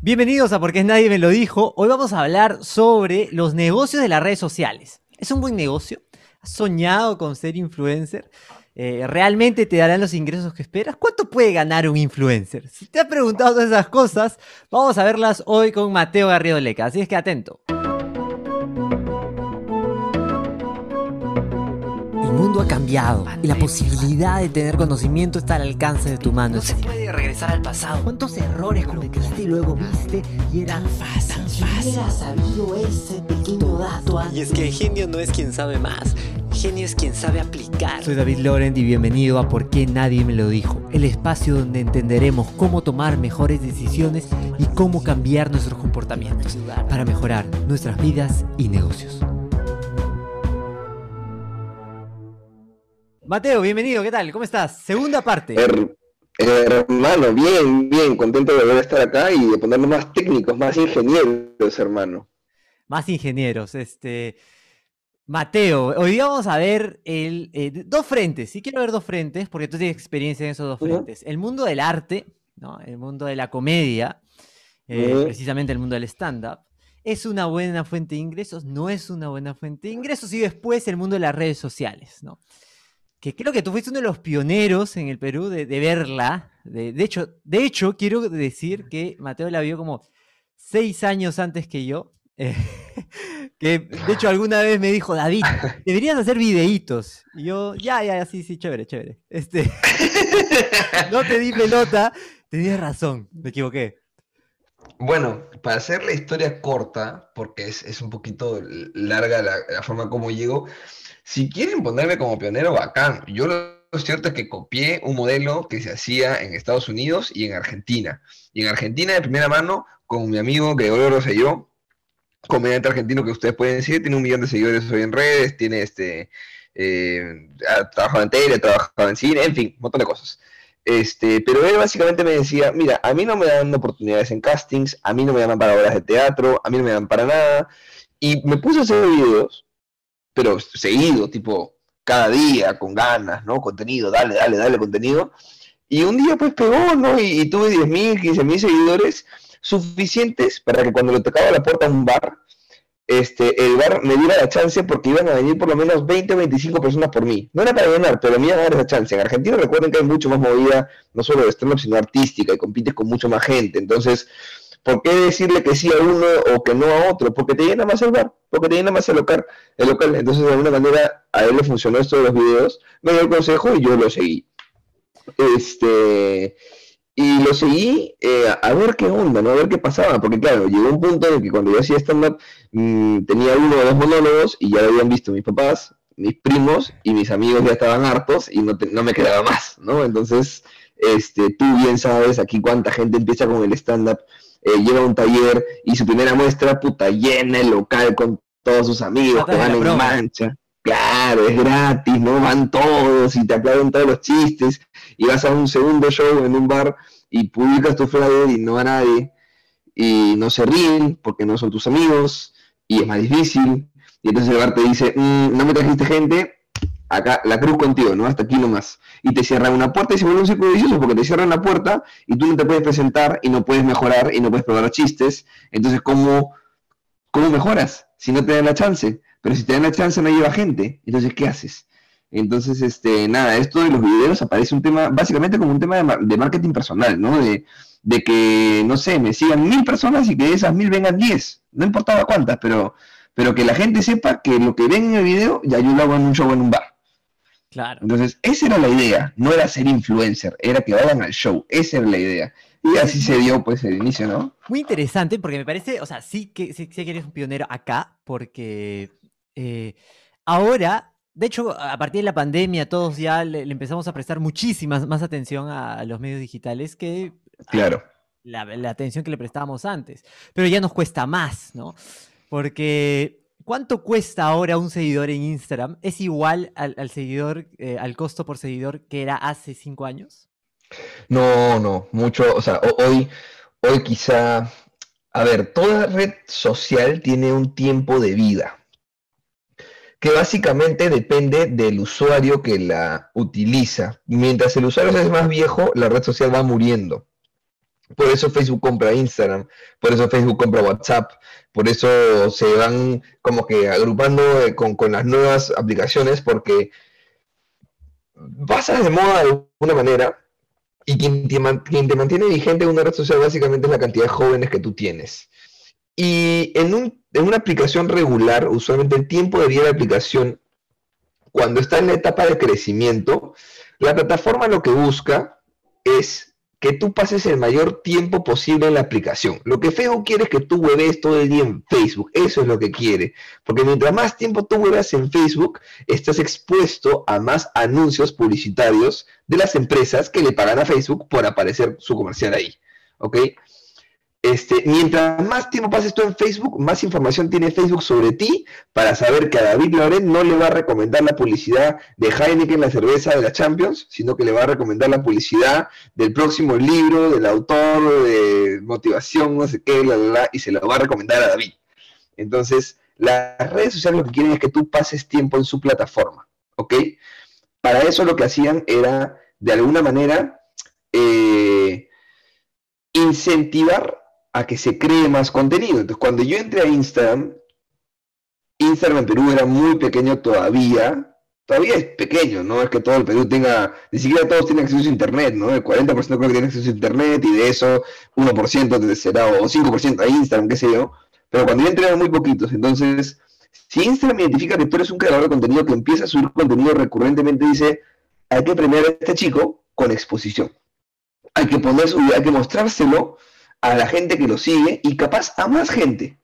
Bienvenidos a Porque Nadie Me Lo Dijo. Hoy vamos a hablar sobre los negocios de las redes sociales. ¿Es un buen negocio? ¿Has soñado con ser influencer? Eh, ¿Realmente te darán los ingresos que esperas? ¿Cuánto puede ganar un influencer? Si te has preguntado todas esas cosas, vamos a verlas hoy con Mateo Garrido Leca. Así es que atento. Mundo ha cambiado y la posibilidad de tener conocimiento está al alcance de tu mano. No se puede regresar al pasado. ¿Cuántos errores cometiste y luego viste y era fácil? Tan fácil. sabido ese pequeño dato Y es que genio no es quien sabe más. Genio es quien sabe aplicar. Soy David Laurent y bienvenido a Por qué Nadie Me Lo Dijo, el espacio donde entenderemos cómo tomar mejores decisiones y cómo cambiar nuestros comportamientos para mejorar nuestras vidas y negocios. Mateo, bienvenido, ¿qué tal? ¿Cómo estás? Segunda parte. hermano, bien, bien, contento de volver a estar acá y de ponernos más técnicos, más ingenieros, hermano. Más ingenieros, este. Mateo, hoy día vamos a ver el, eh, dos frentes. Sí quiero ver dos frentes porque tú tienes experiencia en esos dos frentes. El mundo del arte, ¿no? el mundo de la comedia, eh, precisamente el mundo del stand-up. ¿Es una buena fuente de ingresos? ¿No es una buena fuente de ingresos? Y después el mundo de las redes sociales, ¿no? Que creo que tú fuiste uno de los pioneros en el Perú de, verla. De, hecho, de hecho, quiero decir que Mateo la vio como seis años antes que yo. Eh, que de hecho alguna vez me dijo, David, deberías hacer videitos. Y yo, ya, ya, sí, sí, chévere, chévere. Este, no te di pelota, tenías razón, me equivoqué. Bueno, para hacer la historia corta, porque es, un poquito larga la, la forma como llego, si quieren ponerme como pionero, bacán. Yo lo cierto es que copié un modelo que se hacía en Estados Unidos y en Argentina. Y en Argentina, de primera mano, con mi amigo Gregorio Rosselló, comediante argentino que ustedes pueden decir, tiene un millón de seguidores hoy en redes, tiene este, eh, trabajado en tele, ha trabajado en cine, en fin, un montón de cosas. Este, pero él básicamente me decía, mira, a mí no me dan oportunidades en castings, a mí no me llaman para obras de teatro, a mí no me dan para nada. Y me puse a hacer videos pero seguido, tipo cada día, con ganas, ¿no? Contenido, dale, dale, dale contenido. Y un día pues pegó, ¿no? Y, tuve 10.000, 15.000 seguidores suficientes para que cuando le tocaba la puerta a un bar, este, el bar me diera la chance porque iban a venir por lo menos 20 o 25 personas por mí. No era para ganar, pero me iban a dar esa chance. En Argentina recuerden que hay mucho más movida, no solo de stand sino artística, y compites con mucho más gente. Entonces, ¿Por qué decirle que sí a uno o que no a otro? Porque te llena más el bar, porque te llena más el local. El local. Entonces, de alguna manera, a él le funcionó esto de los videos, me dio el consejo y yo lo seguí. Este, y lo seguí eh, a ver qué onda, ¿no? A ver qué pasaba, porque claro, llegó un punto en el que cuando yo hacía stand-up mm, tenía uno o dos monólogos y ya lo habían visto mis papás, mis primos y mis amigos ya estaban hartos y no, no me quedaba más, ¿no? Entonces, este, tú bien sabes aquí cuánta gente empieza con el stand-up eh, llega a un taller y su primera muestra, puta, llena el local con todos sus amigos que van en mancha. Claro, es gratis, ¿no? Van todos y te aplauden todos los chistes y vas a un segundo show en un bar y publicas tu flyer y no va nadie y no se ríen porque no son tus amigos y es más difícil y entonces el bar te dice, mm, no me trajiste gente, acá la cruz contigo, ¿no? Hasta aquí nomás. Y te cierran una puerta y se vuelve un círculo vicioso porque te cierran la puerta y tú no te puedes presentar y no puedes mejorar y no puedes probar chistes. Entonces, ¿cómo, cómo mejoras si no te dan la chance? Pero si te dan la chance no lleva gente. Entonces, ¿qué haces? Entonces, este, nada, esto de los videos aparece un tema, básicamente como un tema de, marketing personal, ¿no? De, de, que, no sé, me sigan mil personas y que de esas mil vengan diez. No importaba cuántas, pero, pero que la gente sepa que lo que ven en el video ya yo lo hago en un show en un bar. Claro. Entonces, esa era la idea, no era ser influencer, era que vayan al show, esa era la idea. Y así se dio pues el inicio, ¿no? Muy interesante porque me parece, o sea, sí que, sí, que eres un pionero acá, porque eh, ahora, de hecho, a partir de la pandemia todos ya le, empezamos a prestar muchísima más atención a, los medios digitales que claro. la, la atención que le prestábamos antes. Pero ya nos cuesta más, ¿no? Porque ¿Cuánto cuesta ahora un seguidor en Instagram? ¿Es igual al, seguidor, eh, al costo por seguidor que era hace cinco años? No, no, mucho, o sea, hoy, hoy quizá, a ver, toda red social tiene un tiempo de vida, que básicamente depende del usuario que la utiliza. Mientras el usuario es más viejo, la red social va muriendo. Por eso Facebook compra Instagram, por eso Facebook compra WhatsApp, por eso se van como que agrupando eh, con, las nuevas aplicaciones, porque pasas de moda de alguna manera y quien te, mantiene vigente en una red social básicamente es la cantidad de jóvenes que tú tienes. Y en, en una aplicación regular, usualmente el tiempo de vida de la aplicación, cuando está en la etapa de crecimiento, la plataforma lo que busca es que tú pases el mayor tiempo posible en la aplicación. Lo que Facebook quiere es que tú hueves todo el día en Facebook. Eso es lo que quiere. Porque mientras más tiempo tú huevas en Facebook, estás expuesto a más anuncios publicitarios de las empresas que le pagan a Facebook por aparecer su comercial ahí. ¿Ok? Este, mientras más tiempo pases tú en Facebook, más información tiene Facebook sobre ti para saber que a David Loren no le va a recomendar la publicidad de Heineken, la cerveza de la Champions, sino que le va a recomendar la publicidad del próximo libro, del autor, de motivación, no sé qué, y se lo va a recomendar a David. Entonces, las redes sociales lo que quieren es que tú pases tiempo en su plataforma, ¿ok? Para eso lo que hacían era, de alguna manera, eh, incentivar a que se cree más contenido. Entonces, cuando yo entré a Instagram, Instagram en Perú era muy pequeño todavía, todavía es pequeño, no es que todo el Perú tenga, ni siquiera todos tienen acceso a Internet, ¿no? El 40% creo que tiene acceso a Internet y de eso 1% será o 5% a Instagram, qué sé yo, pero cuando yo entré eran muy poquitos, entonces, si Instagram identifica que tú eres un creador de contenido que empieza a subir contenido recurrentemente, dice, hay que premiar a este chico con exposición. Hay que poner su hay que mostrárselo a la gente que lo sigue y capaz a más gente.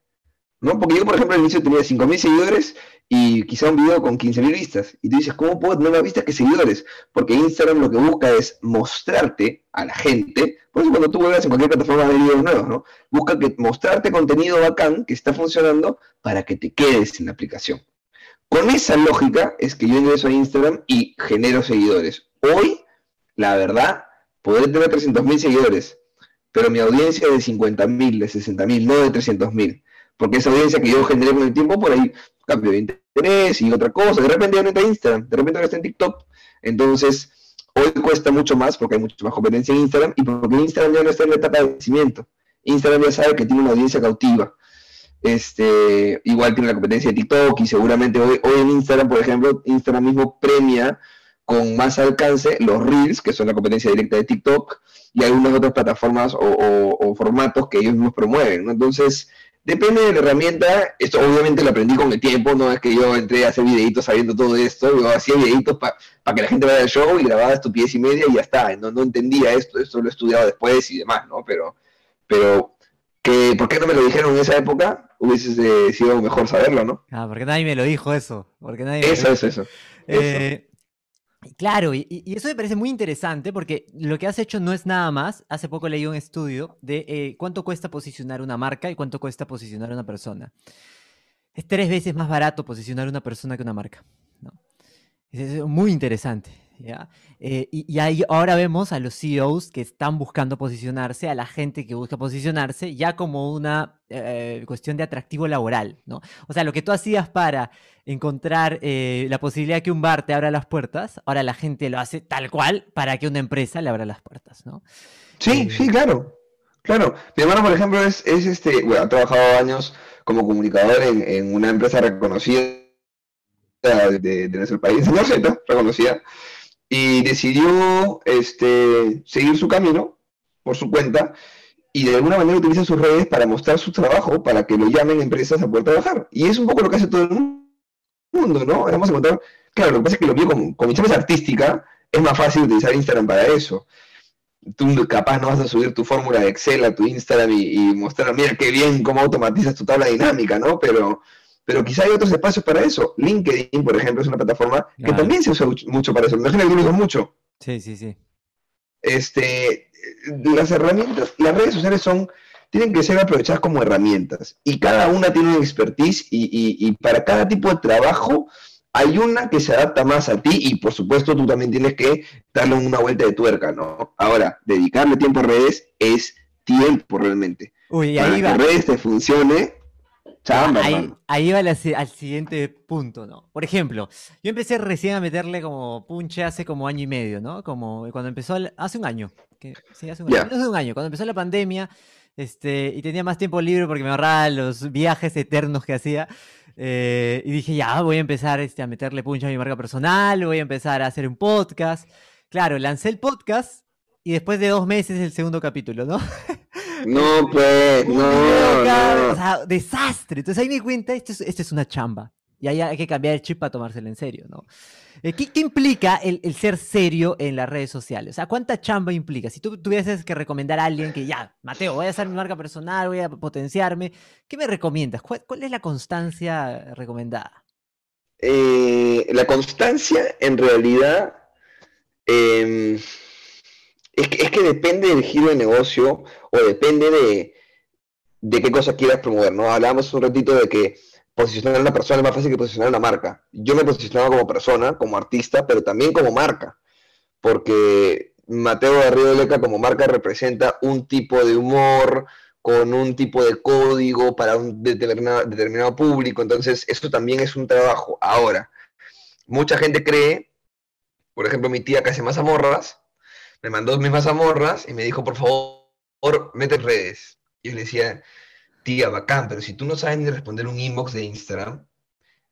¿no? Porque yo, por ejemplo, al inicio tenía 5.000 seguidores y quizá un video con 15.000 vistas. Y tú dices, ¿cómo puedo tener más vistas que seguidores? Porque Instagram lo que busca es mostrarte a la gente. Por eso cuando tú vuelves en cualquier plataforma de videos nuevos, ¿no? Busca que mostrarte contenido bacán que está funcionando para que te quedes en la aplicación. Con esa lógica es que yo ingreso a Instagram y genero seguidores. Hoy, la verdad, poder tener 300.000 seguidores pero mi audiencia es de 50.000, de 60.000, no de 300.000. Porque esa audiencia que yo generé con el tiempo, por ahí cambio de interés y otra cosa. De repente ya no está en Instagram, de repente ahora está en TikTok. Entonces, hoy cuesta mucho más porque hay mucha más competencia en Instagram y porque Instagram ya no está en la etapa de crecimiento. Instagram ya sabe que tiene una audiencia cautiva. Este, igual tiene la competencia de TikTok y seguramente hoy, hoy en Instagram, por ejemplo, Instagram mismo premia con más alcance los Reels, que son la competencia directa de TikTok, y algunas otras plataformas o, formatos que ellos mismos promueven. Entonces, depende de la herramienta. Esto obviamente lo aprendí con el tiempo, no es que yo entré a hacer videitos sabiendo todo esto, yo hacía videitos para que la gente vea el show y grababa estupidez y media y ya está. No, no entendía esto, esto lo he estudiado después y demás, ¿no? Pero, pero que, ¿por qué no me lo dijeron en esa época? Hubiese sido mejor saberlo, ¿no? Ah, porque nadie me lo dijo eso. Porque nadie eso, es eso. Eh, Claro, y, eso me parece muy interesante porque lo que has hecho no es nada más. Hace poco leí un estudio de eh, cuánto cuesta posicionar una marca y cuánto cuesta posicionar una persona. Es tres veces más barato posicionar una persona que una marca. Es muy interesante. Eh, y, ahí ahora vemos a los CEOs que están buscando posicionarse, a la gente que busca posicionarse, ya como una eh, cuestión de atractivo laboral, ¿no? O sea, lo que tú hacías para encontrar eh, la posibilidad de que un bar te abra las puertas, ahora la gente lo hace tal cual para que una empresa le abra las puertas, ¿no? Sí, sí, claro. Claro. Mi hermano, por ejemplo, es, este, bueno, ha trabajado años como comunicador en, una empresa reconocida de, nuestro país, no sé, reconocida y decidió este, seguir su camino por su cuenta y de alguna manera utiliza sus redes para mostrar su trabajo, para que lo llamen empresas a poder trabajar. Y es un poco lo que hace todo el mundo, ¿no? Vamos a encontrar, claro, lo que pasa es que lo mío con, con mi chamba artística, es más fácil utilizar Instagram para eso. Tú capaz no vas a subir tu fórmula de Excel a tu Instagram y mostrar, mira qué bien cómo automatizas tu tabla dinámica, ¿no? Pero pero quizá hay otros espacios para eso. LinkedIn, por ejemplo, es una plataforma que también se usa mucho para eso. Imagino que lo mucho. Sí, sí, sí. Este, las herramientas, las redes sociales son, tienen que ser aprovechadas como herramientas. Y cada una tiene una expertise y, para cada tipo de trabajo hay una que se adapta más a ti y por supuesto tú también tienes que darle una vuelta de tuerca, ¿no? Ahora, dedicarle tiempo a redes es tiempo realmente. Uy, ahí Para que redes te funcione, ahí, va al siguiente punto, ¿no? Por ejemplo, yo empecé recién a meterle como punche hace como año y medio, ¿no? Como cuando empezó, hace un año que sí, hace un, año, hace un año, cuando empezó la pandemia, este, y tenía más tiempo libre porque me ahorraba los viajes eternos que hacía. Eh, y dije, ya, voy a empezar este, a meterle punch a mi marca personal, voy a empezar a hacer un podcast. Claro, lancé el podcast y después de dos meses el segundo capítulo, ¿no? No, pues, no, no. O sea, desastre. Entonces ahí me di cuenta, esto es, esto es una chamba. Y ahí hay que cambiar el chip para tomárselo en serio, ¿no? Eh, ¿Qué, implica el, ser serio en las redes sociales? O sea, ¿cuánta chamba implica? Si tú tuvieses que recomendar a alguien que ya, Mateo, voy a hacer mi marca personal, voy a potenciarme, ¿qué me recomiendas? ¿Cuál, es la constancia recomendada? Eh, la constancia, en realidad, em, es, que, es, que, depende del giro de negocio o depende de, de qué cosa quieras promover, ¿no? Hablábamos un ratito de que posicionar a una persona es más fácil que posicionar una marca. Yo me posicionaba como persona, como artista, pero también como marca, porque Mateo Río Leca como marca representa un tipo de humor, con un tipo de código para un determinado, determinado público, entonces eso también es un trabajo. Ahora, mucha gente cree, por ejemplo, mi tía que hace mazamorras, me mandó mis mazamorras y me dijo, por favor, mete redes. Y yo le decía, tía, bacán, pero si tú no sabes ni responder un inbox de Instagram,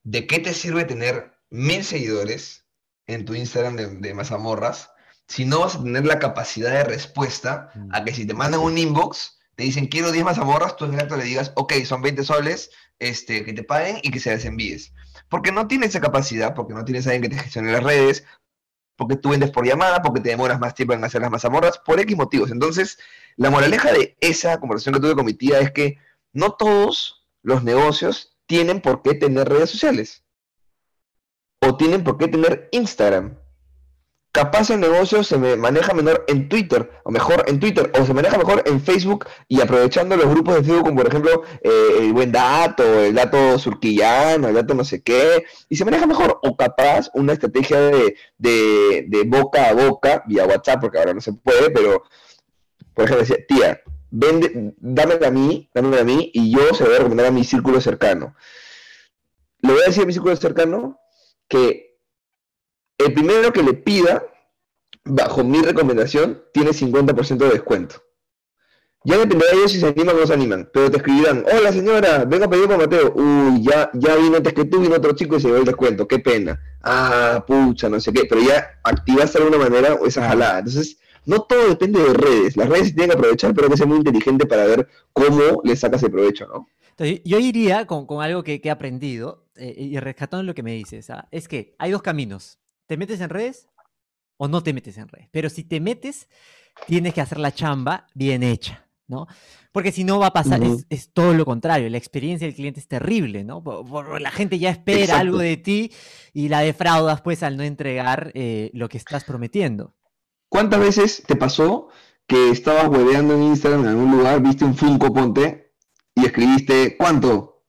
¿de qué te sirve tener mil seguidores en tu Instagram de, de mazamorras si no vas a tener la capacidad de respuesta a que si te mandan un inbox, te dicen quiero 10 mazamorras, tú en el le digas, ok, son 20 soles, este, que te paguen y que se les envíes. Porque no tienes esa capacidad, porque no tienes a alguien que te gestione las redes, porque tú vendes por llamada, porque te demoras más tiempo en hacer las mazamorras, por X motivos. Entonces, la moraleja de esa conversación que tuve con mi tía es que no todos los negocios tienen por qué tener redes sociales. O tienen por qué tener Instagram. Capaz el negocio se me maneja menor en Twitter, o mejor en Twitter, o se maneja mejor en Facebook y aprovechando los grupos de Facebook, como por ejemplo eh, el buen dato, el dato surquillano, el dato no sé qué, y se maneja mejor. O capaz una estrategia de, de boca a boca, vía WhatsApp, porque ahora no se puede, pero por ejemplo decía, tía, vende, dámela a mí, dámela a mí, y yo se lo voy a recomendar a mi círculo cercano. Le voy a decir a mi círculo cercano que el primero que le pida, bajo mi recomendación, tiene 50% de descuento. Ya dependerá de ellos si se animan o no se animan, pero te escribirán, hola señora, vengo a pedir por Mateo. Uy, ya, ya vino antes que tú, vino otro chico y se dio el descuento, qué pena. Ah, pucha, no sé qué, pero ya activaste de alguna manera esa jalada. Entonces, no todo depende de redes. Las redes se tienen que aprovechar, pero hay que ser muy inteligente para ver cómo le sacas el provecho, ¿no? yo iría con, algo que, he aprendido eh, y rescatando lo que me dices. ¿ah? Es que hay dos caminos. ¿Te metes en redes o no te metes en redes? Pero si te metes, tienes que hacer la chamba bien hecha. ¿no? Porque si no va a pasar, es, todo lo contrario, la experiencia del cliente es terrible, ¿no? la gente ya espera algo de ti y la defraudas pues al no entregar eh, lo que estás prometiendo. ¿Cuántas veces te pasó que estabas hueveando en Instagram en algún lugar, viste un Funko Ponte y escribiste ¿cuánto?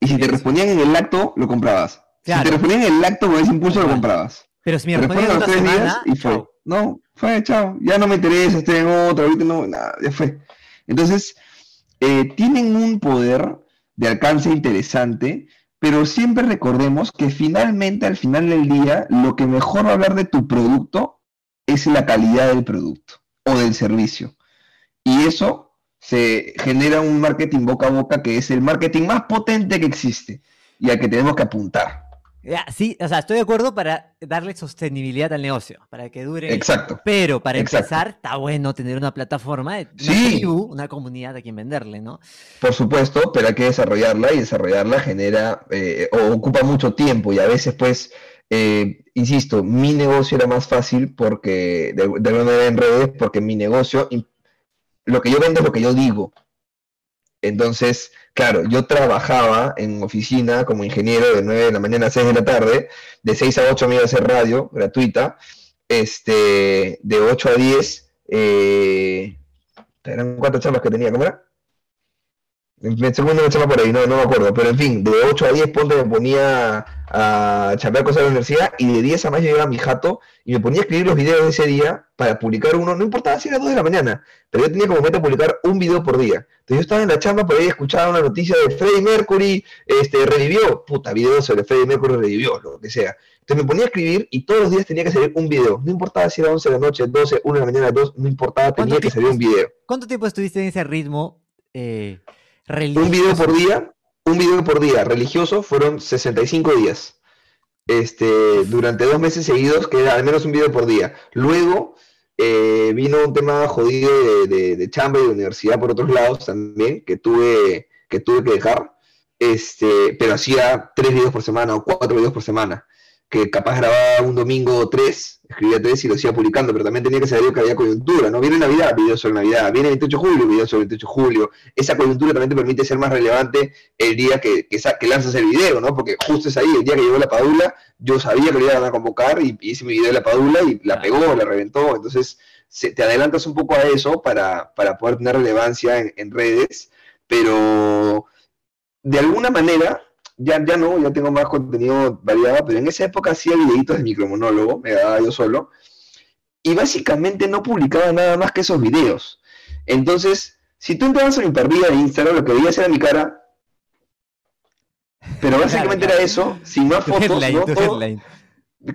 Y si te respondían en el acto, lo comprabas. Si te respondían en el acto con ese impulso, lo comprabas. Pero si me respondían en tres días y fue. No, fue, chao. Ya no me interesa, estoy en otro, ahorita no, nada, ya fue. Entonces, eh, tienen un poder de alcance interesante, pero siempre recordemos que finalmente, al final del día, lo que mejor va a hablar de tu producto es la calidad del producto o del servicio. Y eso se genera un marketing boca a boca que es el marketing más potente que existe y al que tenemos que apuntar. Sí, o sea, estoy de acuerdo para darle sostenibilidad al negocio, para que dure. Exacto. Pero para empezar, está bueno tener una plataforma, una, una comunidad a quien venderle, ¿no? Por supuesto, pero hay que desarrollarla y desarrollarla genera eh, o ocupa mucho tiempo y a veces, pues, eh, insisto, mi negocio era más fácil porque, de, alguna manera en redes, porque mi negocio, lo que yo vendo es lo que yo digo. Entonces, claro, yo trabajaba en oficina como ingeniero de 9 de la mañana a 6 de la tarde, de 6 a 8 me iba a hacer radio gratuita, este, de 8 a 10, eh, eran cuatro charlas que tenía, ¿cómo era? Segundo me echaba por ahí, no, no me acuerdo, pero en fin, de 8 a 10 ponte me ponía a chambear cosas de la universidad y de 10 a más llegaba mi jato y me ponía a escribir los videos de ese día para publicar uno, no importaba si era 2 de la mañana, pero yo tenía como meta publicar un video por día. Entonces yo estaba en la chamba, por ahí escuchaba una noticia de Freddie Mercury, este, revivió, puta, video sobre Freddie Mercury revivió, lo que sea. Entonces me ponía a escribir y todos los días tenía que salir un video. No importaba si era 11 de la noche, 12, 1 de la mañana, 2, no importaba, tenía que salir un video. ¿Cuánto tiempo estuviste en ese ritmo eh, Un video por día, un video por día religioso fueron 65 días. Este, durante dos meses seguidos, que era al menos un video por día. Luego eh, vino un tema jodido de, de, chamba y de universidad por otros lados también, que tuve que, tuve que dejar. Este, pero hacía tres videos por semana o cuatro videos por semana que capaz grababa un domingo tres, escribía tres y lo hacía publicando, pero también tenía que saber que había coyuntura, ¿no? Viene Navidad, video sobre Navidad, viene el 28 de julio, video sobre el 28 de julio. Esa coyuntura también te permite ser más relevante el día que, que, lanzas el video, ¿no? Porque justo es ahí, el día que llegó la Padula, yo sabía que lo iban a convocar y, hice mi video de la Padula y la pegó, la reventó, entonces te adelantas un poco a eso para, para poder tener relevancia en, en redes, pero de alguna manera ya, ya no, ya tengo más contenido variado, pero en esa época hacía videitos de micromonólogo, me daba yo solo, y básicamente no publicaba nada más que esos videos. Entonces, si tú entrabas a mi perfil de Instagram, lo que veías era mi cara, pero básicamente era eso, sin más fotos,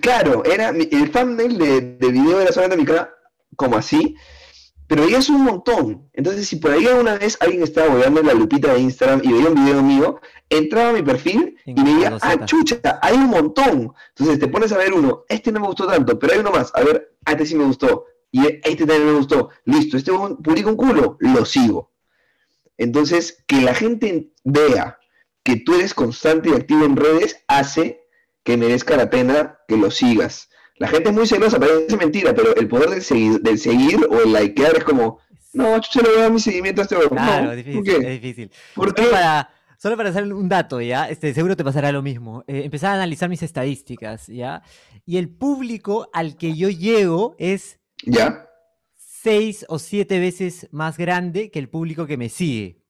Claro, era el thumbnail de, de video era solamente mi cara, como así, pero veías un montón. Entonces, si por ahí alguna vez alguien estaba volando la lupita de Instagram y veía un video mío, entraba a mi perfil y veía, ah, chucha, hay un montón. Entonces te pones a ver uno, este no me gustó tanto, pero hay uno más, a ver, a este sí me gustó, y este también me gustó, listo, este publica un culo, lo sigo. Entonces, que la gente vea que tú eres constante y activo en redes hace que merezca la pena que lo sigas. La gente es muy celosa, parece mentira, pero el poder del seguir, del seguir o el likear es como, no, yo le voy a dar mi seguimiento a este Claro, es difícil, es difícil. ¿Por qué? Para, solo para hacer un dato, ¿ya? Este, seguro te pasará lo mismo. Eh, empezar a analizar mis estadísticas, ¿ya? Y el público al que yo llego es... ¿Ya? Seis o siete veces más grande que el público que me sigue.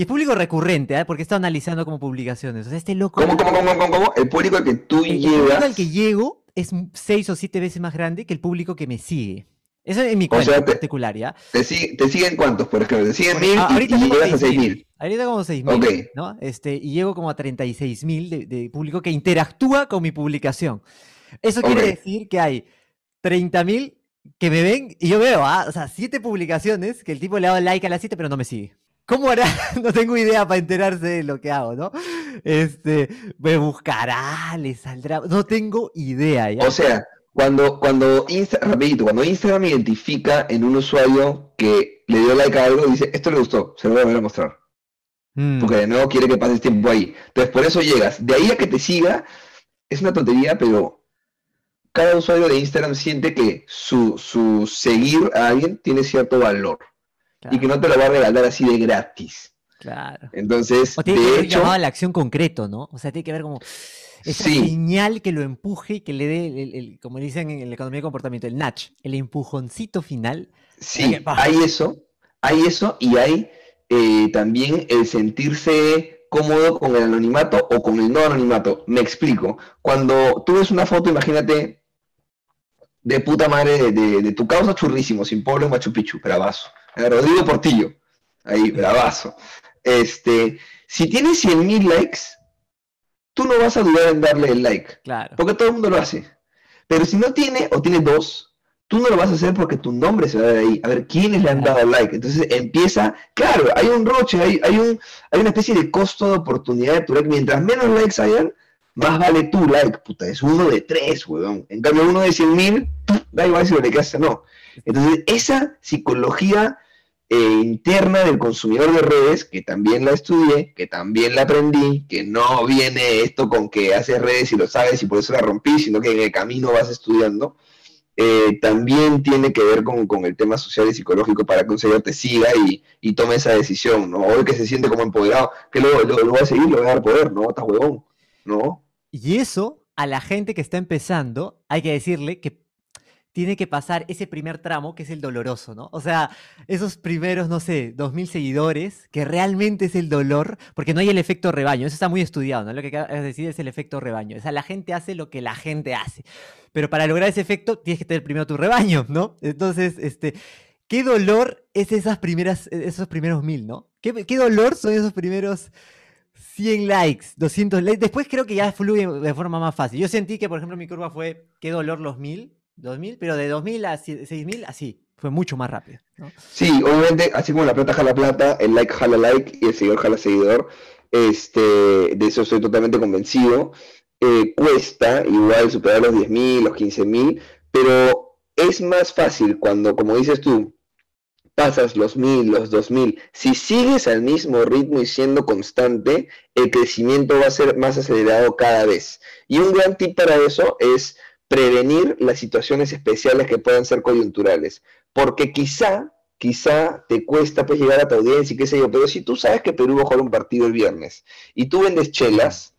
Y es público recurrente, ¿eh? porque estado analizando como publicaciones. O sea, este loco. ¿Cómo, cómo, cómo, cómo, cómo? El público al que tú llegas. El público al que llego es seis o siete veces más grande que el público que me sigue. Eso es mi cuenta en particular, ¿ya? Te, siguen cuántos, por ejemplo? Te siguen mil y, llegas a seis mil. Ahorita como seis mil, ¿no? Este, y llego como a 36 mil de, público que interactúa con mi publicación. Eso quiere decir que hay 30 mil que me ven y yo veo, ¿ah? o sea, siete publicaciones que el tipo le ha dado like a las siete pero no me sigue. ¿Cómo hará? No tengo idea para enterarse de lo que hago, ¿no? Este, me buscará, le saldrá. No tengo idea. ¿ya? O sea, cuando, cuando, cuando Instagram identifica en un usuario que le dio like a algo, dice, esto le gustó, se lo voy a volver a mostrar. Mm. Porque de nuevo quiere que pases tiempo ahí. Entonces, por eso llegas. De ahí a que te siga, es una tontería, pero cada usuario de Instagram siente que su, su seguir a alguien tiene cierto valor y que no te lo va a regalar así de gratis. Claro. Entonces, o tiene que hecho, la acción concreto, ¿no? O sea, tiene que ver como esa señal que lo empuje y que le dé, el, como dicen en la economía de comportamiento, el nudge, el empujoncito final. Sí, hay eso, hay eso y hay eh, también el sentirse cómodo con el anonimato o con el no anonimato. Me explico. Cuando tú ves una foto, imagínate de puta madre de, tu causa churrísimo, sin pueblo Machu Picchu, bravazo. Rodrigo Portillo, ahí, bravazo. Este, si tiene 100.000 likes, tú no vas a dudar en darle el like. Claro. Porque todo el mundo lo hace. Pero si no tiene o tiene dos, tú no lo vas a hacer porque tu nombre se va a ver ahí. A ver quiénes le han dado like. Entonces empieza, claro, hay un roche, hay, hay, un, hay una especie de costo de oportunidad de tu like. Mientras menos likes hayan, más vale tu like, puta. Es uno de tres, weón. En cambio, uno de 100.000, da igual si lo le o no. Entonces, esa psicología eh, interna del consumidor de redes, que también la estudié, que también la aprendí, que no viene esto con que haces redes y lo sabes y por eso la rompí, sino que en el camino vas estudiando, eh, también tiene que ver con, el tema social y psicológico para que un señor te siga y, tome esa decisión, ¿no? O el que se siente como empoderado, que lo, lo, va a seguir, lo va a dar poder, ¿no? Estás huevón, ¿no? Y eso, a la gente que está empezando, hay que decirle que tiene que pasar ese primer tramo que es el doloroso, ¿no? O sea, esos primeros, no sé, dos mil seguidores, que realmente es el dolor, porque no hay el efecto rebaño, eso está muy estudiado, ¿no? Lo que es decir es el efecto rebaño, o sea, la gente hace lo que la gente hace, pero para lograr ese efecto tienes que tener primero tu rebaño, ¿no? Entonces, este, ¿qué dolor es esas primeras, esos primeros mil, ¿no? ¿Qué, qué dolor son esos primeros 100 likes, 200 likes. Después creo que ya fluye de forma más fácil. Yo sentí que, por ejemplo, mi curva fue, qué dolor los 1000, 2000, pero de 2000 a 6000, así. Fue mucho más rápido. Sí, obviamente, así como la plata jala plata, el like jala like y el seguidor jala seguidor. Este, de eso estoy totalmente convencido. Eh, cuesta igual superar los 10.000, los 15.000, pero es más fácil cuando, como dices tú, pasas los 1.000, los 2.000. Si sigues al mismo ritmo y siendo constante, el crecimiento va a ser más acelerado cada vez. Y un gran tip para eso es prevenir las situaciones especiales que puedan ser coyunturales. Porque quizá, quizá te cuesta pues llegar a tu audiencia y qué sé yo, pero si tú sabes que Perú va a jugar un partido el viernes y tú vendes chelas,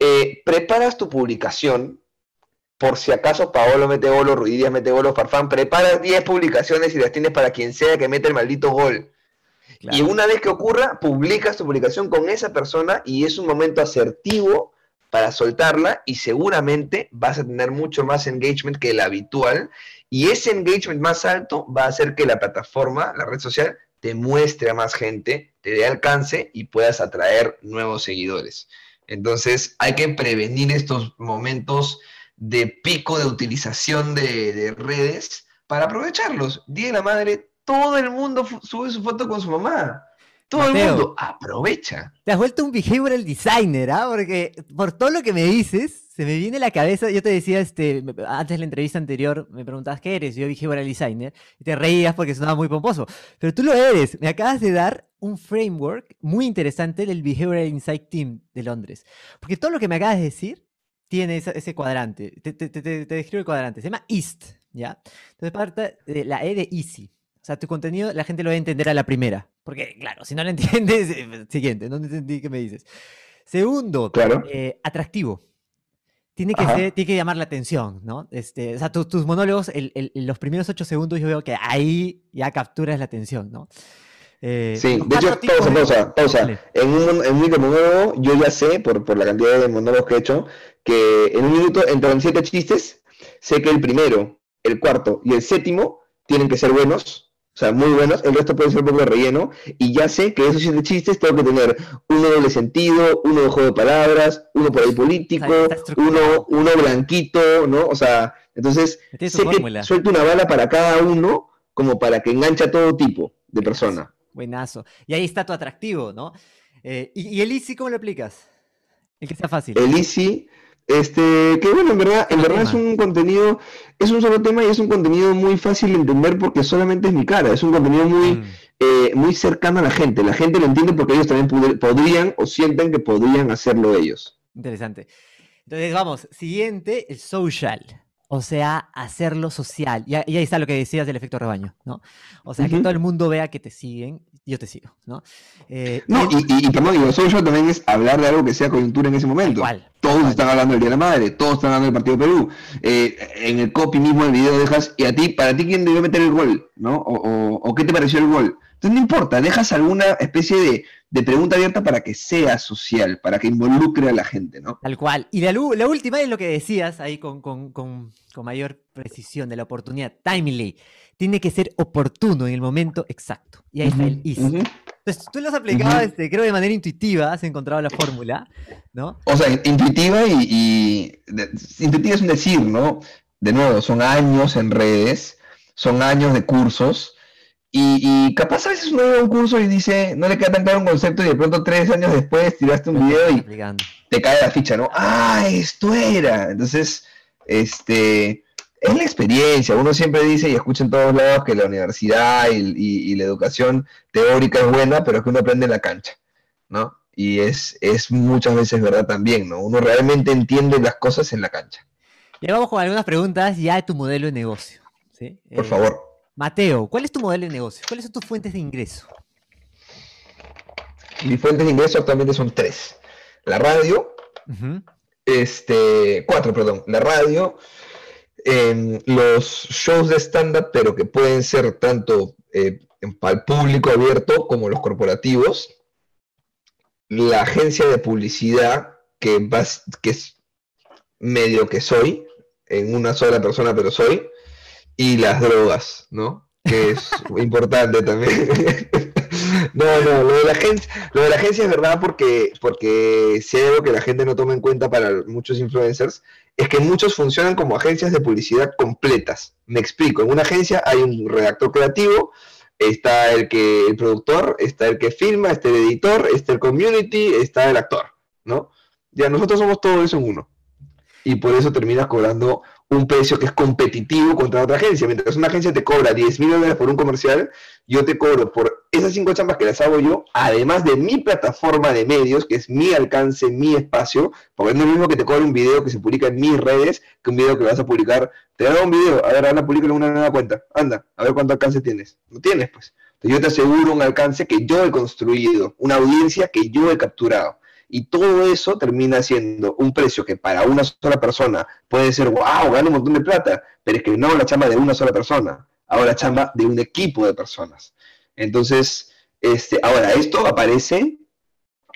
eh, preparas tu publicación, por si acaso Paolo mete gol o Ruidías mete gol o Farfán, preparas 10 publicaciones y las tienes para quien sea que mete el maldito gol. Y una vez que ocurra, publicas tu publicación con esa persona y es un momento asertivo para soltarla y seguramente vas a tener mucho más engagement que el habitual y ese engagement más alto va a hacer que la plataforma, la red social, te muestre a más gente, te dé alcance y puedas atraer nuevos seguidores. Entonces hay que prevenir estos momentos de pico de utilización de, redes para aprovecharlos. Día de la madre, todo el mundo sube su foto con su mamá. Todo el mundo aprovecha. Te has vuelto un behavioral designer, ¿ah? Porque por todo lo que me dices, se me viene a la cabeza. Yo te decía, este, antes de la entrevista anterior, me preguntabas qué eres. Yo behavioral designer. Y te reías porque sonaba muy pomposo. Pero tú lo eres. Me acabas de dar un framework muy interesante del Behavioral Insight Team de Londres. Porque todo lo que me acabas de decir tiene ese, cuadrante. Te, te, te, describo el cuadrante. Se llama EAST, ¿ya? Entonces parte de la E de Easy. O sea, tu contenido la gente lo va a entender a la primera. Porque, claro, si no lo entiendes, eh, siguiente, no entendí qué me dices. Segundo, claro. Eh, atractivo. Tiene que, ser, tiene que llamar la atención, ¿no? Este, o sea, tus monólogos, los primeros ocho segundos yo veo que ahí ya capturas la atención, ¿no? Eh, sí, de hecho, pausa, pausa, pausa. En un, en un monólogo yo ya sé, por, por la cantidad de monólogos que he hecho, que en un minuto entran siete chistes, sé que el primero, el cuarto y el séptimo tienen que ser buenos, o sea, muy buenos, el resto puede ser un poco de relleno, y ya sé que esos siete chistes tengo que tener uno doble sentido, uno de juego de palabras, uno por ahí político, uno, uno blanquito, ¿no? O sea, entonces sé que suelto una bala para cada uno, como para que enganche a todo tipo de persona. Buenazo. Y ahí está tu atractivo, ¿no? Eh, ¿y, el Easy cómo lo aplicas? El que sea fácil. El Easy este, que bueno, en verdad, en verdad es un contenido, es un solo tema y es un contenido muy fácil de entender porque solamente es mi cara, es un contenido muy, mm. eh, muy cercano a la gente. La gente lo entiende porque ellos también podrían o sienten que podrían hacerlo ellos. Interesante. Entonces, vamos, siguiente, el social. O sea, hacerlo social. Y, ahí está lo que decías del efecto rebaño, ¿no? O sea, que todo el mundo vea que te siguen, yo te sigo, ¿no? Eh, no, y, y, y, perdón, y también es hablar de algo que sea coyuntura en ese momento. Todos están hablando del Día de la Madre, todos están hablando del Partido de Perú. Eh, en el copy mismo del video dejas, y a ti, para ti, ¿quién debió meter el gol? ¿No? O, o qué te pareció el gol? Entonces no importa, dejas alguna especie de, de, pregunta abierta para que sea social, para que involucre a la gente, ¿no? Tal cual. Y la, la última es lo que decías ahí con, con, con, con, mayor precisión de la oportunidad, timely. Tiene que ser oportuno en el momento exacto. Y ahí está el easy. Entonces tú lo has aplicado, este, creo, de manera intuitiva, has encontrado la fórmula, ¿no? O sea, intuitiva y, y intuitiva es un decir, ¿no? De nuevo, son años en redes, son años de cursos y, capaz a veces uno ve un curso y dice, no le queda tan claro un concepto y de pronto tres años después tiraste un video y te cae la ficha, ¿no? Ah, esto era. Entonces, este, es la experiencia. Uno siempre dice y escucha en todos lados que la universidad y, la educación teórica es buena, pero es que uno aprende en la cancha, ¿no? Y es, es muchas veces verdad también, ¿no? Uno realmente entiende las cosas en la cancha. Y vamos con algunas preguntas ya de tu modelo de negocio. ¿sí? Por favor. Mateo, ¿cuál es tu modelo de negocio? ¿Cuáles son tus fuentes de ingreso? Mis fuentes de ingreso actualmente son tres. La radio, este, cuatro, perdón. La radio, em, los shows de stand-up, pero que pueden ser tanto eh, para el público abierto como los corporativos. La agencia de publicidad, que, que es medio que soy, en una sola persona, pero soy y las drogas, ¿no? Que es importante también. No, no, lo de la agencia, lo de la agencia es verdad porque, porque si hay algo que la gente no toma en cuenta para muchos influencers, es que muchos funcionan como agencias de publicidad completas. Me explico, en una agencia hay un redactor creativo, está el que el productor, está el que filma, está el editor, está el community, está el actor, ¿no? Ya nosotros somos todo eso en uno. Y por eso terminas cobrando un precio que es competitivo contra otra agencia. Mientras una agencia te cobra 10 mil dólares por un comercial, yo te cobro por esas cinco chambas que las hago yo, además de mi plataforma de medios, que es mi alcance, mi espacio, porque no es lo mismo que te cobre un video que se publica en mis redes que un video que vas a publicar. Te da un video, a ver, anda, publica en una nueva cuenta. Anda, a ver cuánto alcance tienes. No tienes, pues. Yo te aseguro un alcance que yo he construido, una audiencia que yo he capturado. Y todo eso termina siendo un precio que para una sola persona puede ser, wow, gana un montón de plata, pero es que no la chamba de una sola persona, ahora la chamba de un equipo de personas. Entonces, este, ahora, esto aparece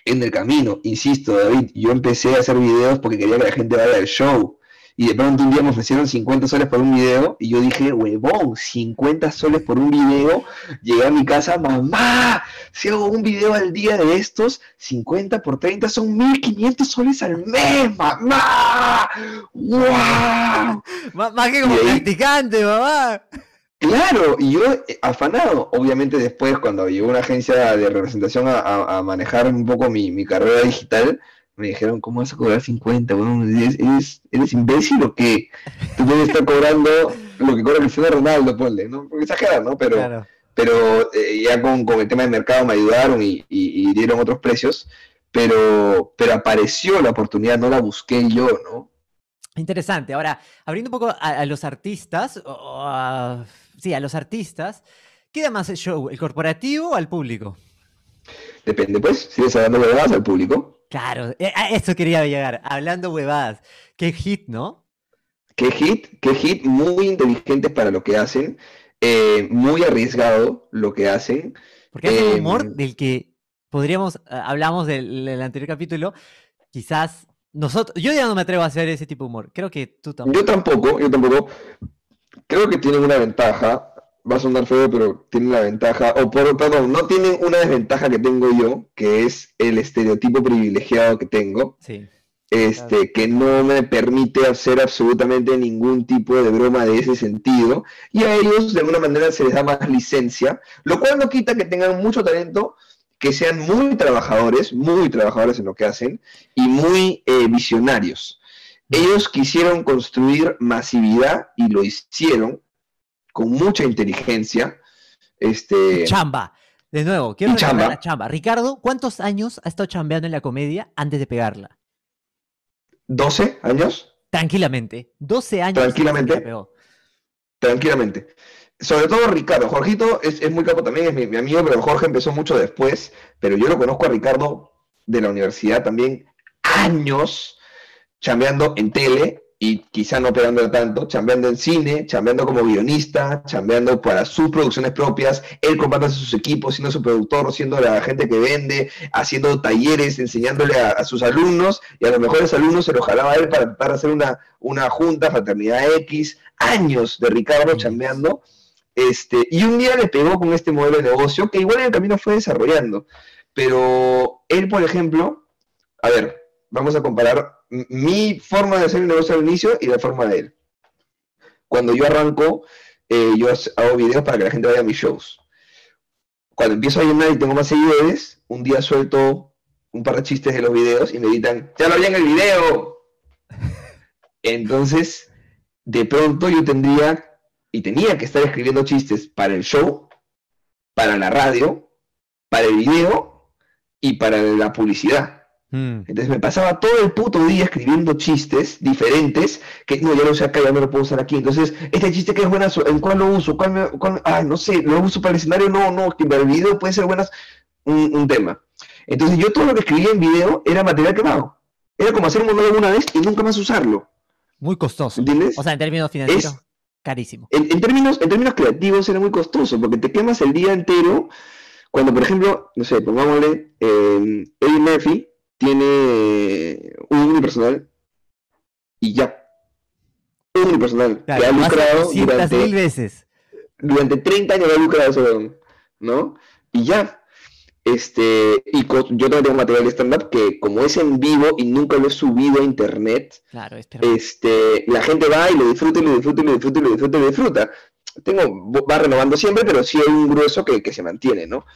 en el camino, insisto, David, yo empecé a hacer videos porque quería que la gente vaya al show y de pronto un día me ofrecieron 50 soles por un video y yo dije, huevón, 50 soles por un video. Llegué a mi casa, mamá, si hago un video al día de estos, 50 por 30 son 1500 soles al mes, mamá. ¡Wow! Más que como practicante, mamá. Claro, y yo eh, afanado, obviamente después cuando llegó una agencia de representación a, manejar un poco mi, mi carrera digital, me dijeron, ¿cómo vas a cobrar 50? Bueno, ¿eres, eres, imbécil o qué? Tú debes estar cobrando lo que cobra Cristiano Ronaldo, ponle, ¿no? Porque exagerar, ¿no? Pero, pero eh, ya con, con, el tema de mercado me ayudaron y, y, dieron otros precios, pero, pero apareció la oportunidad, no la busqué yo, ¿no? Interesante. Ahora, abriendo un poco a, los artistas, o sí, a los artistas, ¿qué da más el show? ¿El corporativo o al público? Depende, pues, si eres hablando de al público. Claro, eh, a eso quería llegar, hablando huevadas. Qué hit, ¿no? Qué hit, qué hit, muy inteligentes para lo que hacen, eh, muy arriesgado lo que hacen. Porque hay un humor em, del que podríamos, eh, hablamos del, anterior capítulo, quizás nosotros, yo ya no me atrevo a hacer ese tipo de humor, creo que tú tampoco. Yo tampoco, yo tampoco. Creo que tienen una ventaja, va a sonar feo, pero tienen la ventaja, o por perdón, no tienen una desventaja que tengo yo, que es el estereotipo privilegiado que tengo. Este, que no me permite hacer absolutamente ningún tipo de broma de ese sentido, y a ellos de alguna manera se les da más licencia, lo cual no quita que tengan mucho talento, que sean muy trabajadores, muy trabajadores en lo que hacen, y muy eh, visionarios. Ellos quisieron construir masividad y lo hicieron, con mucha inteligencia. Este... Chamba. De nuevo, quiero chamba. la chamba. Ricardo, ¿cuántos años ha estado chambeando en la comedia antes de pegarla? ¿12 años? Tranquilamente. 12 años. Tranquilamente. Tranquilamente. Sobre todo Ricardo. Jorgito es, muy capo también, es mi, mi, amigo, pero Jorge empezó mucho después. Pero yo lo conozco a Ricardo de la universidad también años chambeando en tele y quizá no pegando tanto, chambeando en cine, chambeando como guionista, chambeando para sus producciones propias, él comprándose sus equipos, siendo su productor, siendo la gente que vende, haciendo talleres, enseñándole a, sus alumnos, y a los mejores alumnos se lo jalaba a él para tratar de hacer una, una junta, fraternidad X, años de Ricardo chambeando, este, y un día le pegó con este modelo de negocio que igual en el camino fue desarrollando, pero él, por ejemplo, a ver, vamos a comparar mi forma de hacer el negocio al inicio y la forma de él. Cuando yo arranco, eh, yo hago videos para que la gente vaya a mis shows. Cuando empiezo a llenar y tengo más seguidores, un día suelto un par de chistes de los videos y me editan, ya lo había en el video. Entonces, de pronto yo tendría y tenía que estar escribiendo chistes para el show, para la radio, para el video y para la publicidad. Mm. Entonces me pasaba todo el puto día escribiendo chistes diferentes que no, ya lo sé acá, ya no lo puedo usar aquí. Entonces, este chiste que es buenazo, ¿en cuál lo uso? ¿Cuál me, ah, no sé, ¿lo uso para el escenario? No, no, que para el video puede ser buenas, un, tema. Entonces yo todo lo que escribía en video era material quemado. Era como hacer un monólogo una vez y nunca más usarlo. Muy costoso. ¿Entiendes? O sea, en términos financieros, carísimo. En, términos, en términos creativos era muy costoso porque te quemas el día entero. Cuando, por ejemplo, no sé, pongámosle eh, Eddie Murphy, tiene un unipersonal y ya. Un unipersonal que ha lucrado durante, mil veces. durante 30 años ha lucrado ese ¿no? Y ya. Este, y yo también tengo material de stand-up que como es en vivo y nunca lo he subido a internet, claro, este, la gente va y lo disfruta y lo disfruta y lo disfruta y lo disfruta y lo disfruta. Tengo, va renovando siempre, pero sí hay un grueso que, que se mantiene, ¿no?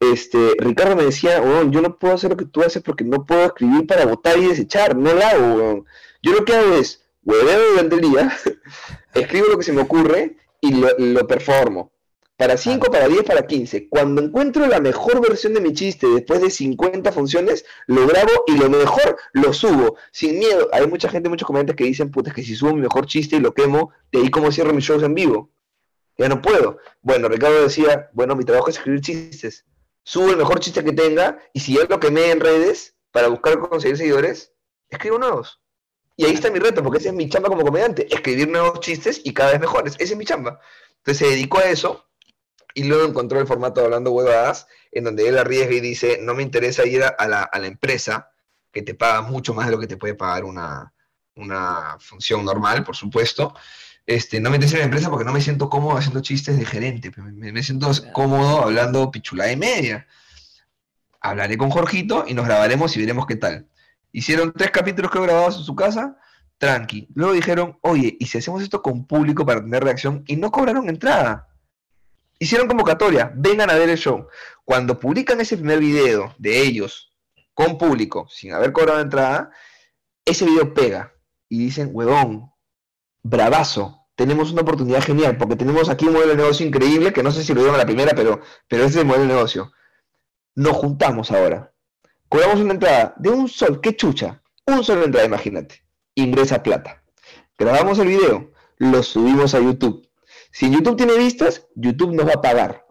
Este, Ricardo me decía, oh, yo no puedo hacer lo que tú haces porque no puedo escribir para votar y desechar, no lo hago, Yo lo que hago es, hueveo durante el día, escribo lo que se me ocurre y lo, lo performo. Para 5, para 10, para 15. Cuando encuentro la mejor versión de mi chiste después de 50 funciones, lo grabo y lo mejor lo subo. Sin miedo. Hay mucha gente, muchos comentarios que dicen, puta, que si subo mi mejor chiste y lo quemo, de ahí cómo cierro mis shows en vivo. Ya no puedo. Bueno, Ricardo decía, bueno, mi trabajo es escribir chistes. Subo el mejor chiste que tenga y si yo lo quemé en redes para buscar conseguir seguidores, escribo nuevos. Y ahí está mi reto, porque esa es mi chamba como comediante, escribir nuevos chistes y cada vez mejores. Esa es mi chamba. Entonces se dedicó a eso y luego encontró el formato Hablando Huevadas, en donde él arriesga y dice, no me interesa ir a la, a la empresa, que te paga mucho más de lo que te puede pagar una, una función normal, por supuesto. Este, no me interesa ir a la empresa porque no me siento cómodo haciendo chistes de gerente, me, me siento cómodo hablando pichula y media. Hablaré con Jorgito y nos grabaremos y veremos qué tal. Hicieron tres capítulos que he grabado en su casa, tranqui. Luego dijeron, oye, ¿y si hacemos esto con público para tener reacción? Y no cobraron entrada hicieron convocatoria, vengan a ver el show. Cuando publican ese primer video de ellos con público, sin haber cobrado entrada, ese video pega. Y dicen, huevón, bravazo, tenemos una oportunidad genial, porque tenemos aquí un modelo de negocio increíble, que no sé si lo dieron a la primera, pero, pero ese es el modelo de negocio. Nos juntamos ahora. Cobramos una entrada de un sol, qué chucha. Un solo entrada, imagínate. Ingresa plata. Grabamos el video, lo subimos a YouTube si YouTube tiene vistas, YouTube nos va a pagar.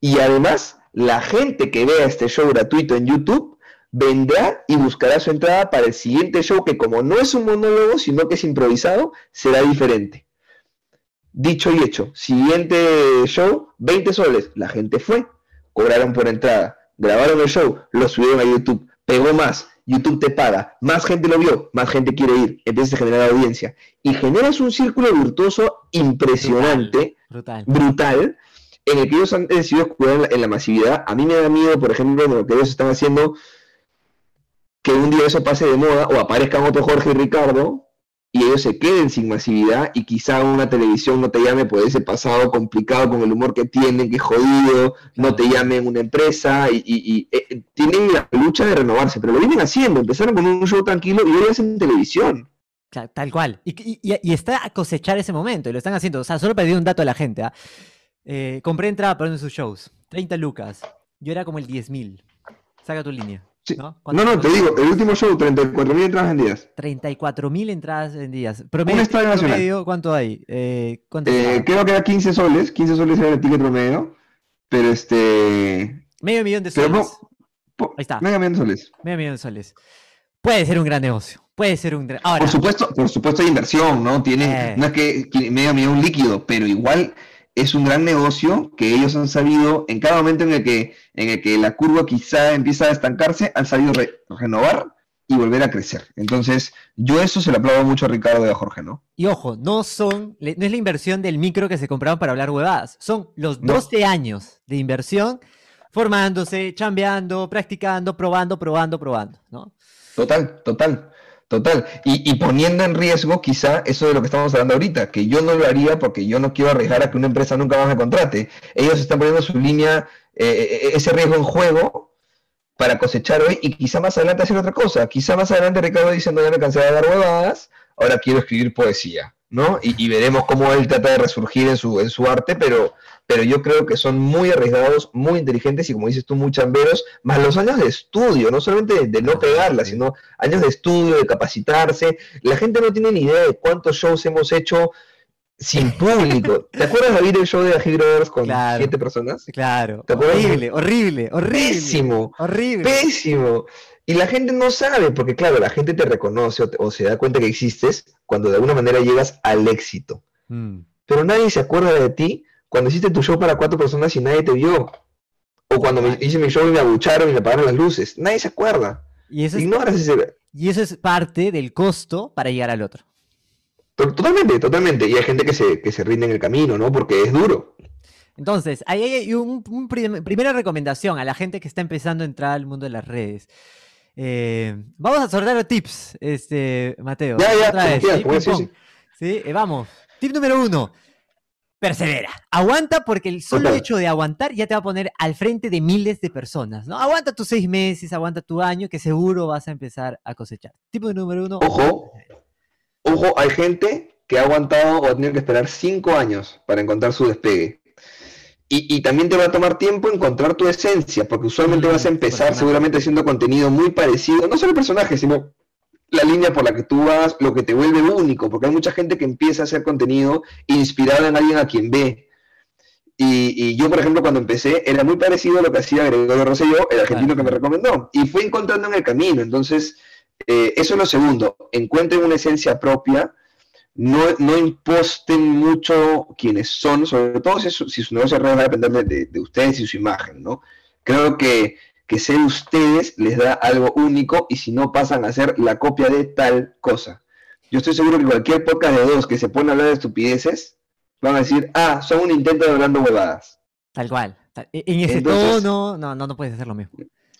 Y además, la gente que vea este show gratuito en YouTube vendrá y buscará su entrada para el siguiente show que como no es un monólogo, sino que es improvisado, será diferente. Dicho y hecho, siguiente show, 20 soles. La gente fue, cobraron por entrada, grabaron el show, lo subieron a YouTube, pegó más, YouTube te paga, más gente lo vio, más gente quiere ir, empiezas a generar audiencia y generas un círculo virtuoso impresionante, brutal, en el que ellos han decidido cuidar en la, masividad. A mí me da miedo, por ejemplo, de lo que ellos están haciendo, que un día eso pase de moda o aparezcan otro Jorge y Ricardo y ellos se queden sin masividad y quizá una televisión no te llame por ese pasado complicado con el humor que tienen, que es jodido, no te llamen una empresa y, eh, tienen la lucha de renovarse, pero lo vienen haciendo, empezaron con un show tranquilo y hoy hacen televisión. Tal cual. Y, está a cosechar ese momento y lo están haciendo. O sea, solo pedí un dato a la gente. ¿ah? Eh, compré entrada para uno de sus shows. 30 lucas. Yo era como el 10.000. Saca tu línea. ¿No? ¿no? te digo, el último show, 34.000 entradas vendidas. 34.000 entradas vendidas. Promedio, promedio ¿cuánto hay? Eh, eh, creo que era 15 soles, 15 soles era el ticket promedio, pero este... Medio millón de soles. Ahí está. Medio millón de soles. Medio millón de soles. Puede ser un gran negocio. Puede ser un Ahora, por supuesto, por supuesto hay inversión, ¿no? Tiene, eh. no es que, medio millón líquido, pero igual es un gran negocio que ellos han sabido, en cada momento en el que, en el que la curva quizá empieza a estancarse, han sabido renovar y volver a crecer. Entonces, yo eso se lo aplaudo mucho a Ricardo y a Jorge, ¿no? Y ojo, no son, no es la inversión del micro que se compraron para hablar huevadas, son los 12 años de inversión formándose, chambeando, practicando, probando, probando, probando, ¿no? Total, total. Total, y, poniendo en riesgo quizá eso de lo que estamos hablando ahorita, que yo no lo haría porque yo no quiero arriesgar a que una empresa nunca más me contrate. Ellos están poniendo su línea, eh, eh, ese riesgo en juego para cosechar hoy y quizá más adelante hacer otra cosa. Quizá más adelante Ricardo diciendo ya me cansé de dar huevadas, ahora quiero escribir poesía, ¿no? Y, y veremos cómo él trata de resurgir en su, en su arte, pero pero yo creo que son muy arriesgados, muy inteligentes y como dices tú, muy chamberos, más los años de estudio, no solamente de, no pegarla, sino años de estudio, de capacitarse. La gente no tiene ni idea de cuántos shows hemos hecho sin público. ¿Te acuerdas de oír el show de Ají Brothers con siete personas? Claro. Horrible, horrible, horrible. Pésimo. Horrible. Pésimo. Y la gente no sabe, porque claro, la gente te reconoce o, se da cuenta que existes cuando de alguna manera llegas al éxito. Mm. Pero nadie se acuerda de ti cuando hiciste tu show para cuatro personas y nadie te vio. O cuando me, hice mi show y me abucharon y me apagaron las luces. Nadie se acuerda. Y eso, es, y eso es parte del costo para llegar al otro. Totalmente, totalmente. Y hay gente que se, que se rinde en el camino, ¿no? Porque es duro. Entonces, ahí hay una primera recomendación a la gente que está empezando a entrar al mundo de las redes. Eh, vamos a sortear tips, este, Mateo. Ya, ya, sí, eh, vamos. Tip número uno. Persevera. Aguanta porque el solo hecho de aguantar ya te va a poner al frente de miles de personas, ¿no? Aguanta tus seis meses, aguanta tu año, que seguro vas a empezar a cosechar. Tip número uno. Ojo, ojo, hay gente que ha aguantado o ha tenido que esperar cinco años para encontrar su despegue. Y, también te va a tomar tiempo encontrar tu esencia, porque usualmente vas a empezar seguramente haciendo contenido muy parecido, no solo el personaje, sino la línea por la que tú vas, lo que te vuelve único, porque hay mucha gente que empieza a hacer contenido inspirado en alguien a quien ve. Y, yo, por ejemplo, cuando empecé, era muy parecido a lo que hacía Gregorio Rosselló, el argentino que me recomendó, y fui encontrando en el camino. Entonces, eh, eso es lo segundo, encuentren una esencia propia, no, imposten mucho quienes son, sobre todo si, si su negocio va a depender de, ustedes y su imagen, ¿no? Creo que, que ser ustedes les da algo único y si no pasan a ser la copia de tal cosa. Yo estoy seguro que cualquier podcast de dos que se pone a hablar de estupideces, van a decir, ah, son un intento de hablando huevadas. Tal cual. En ese tono, no, no, no puedes hacer lo mismo.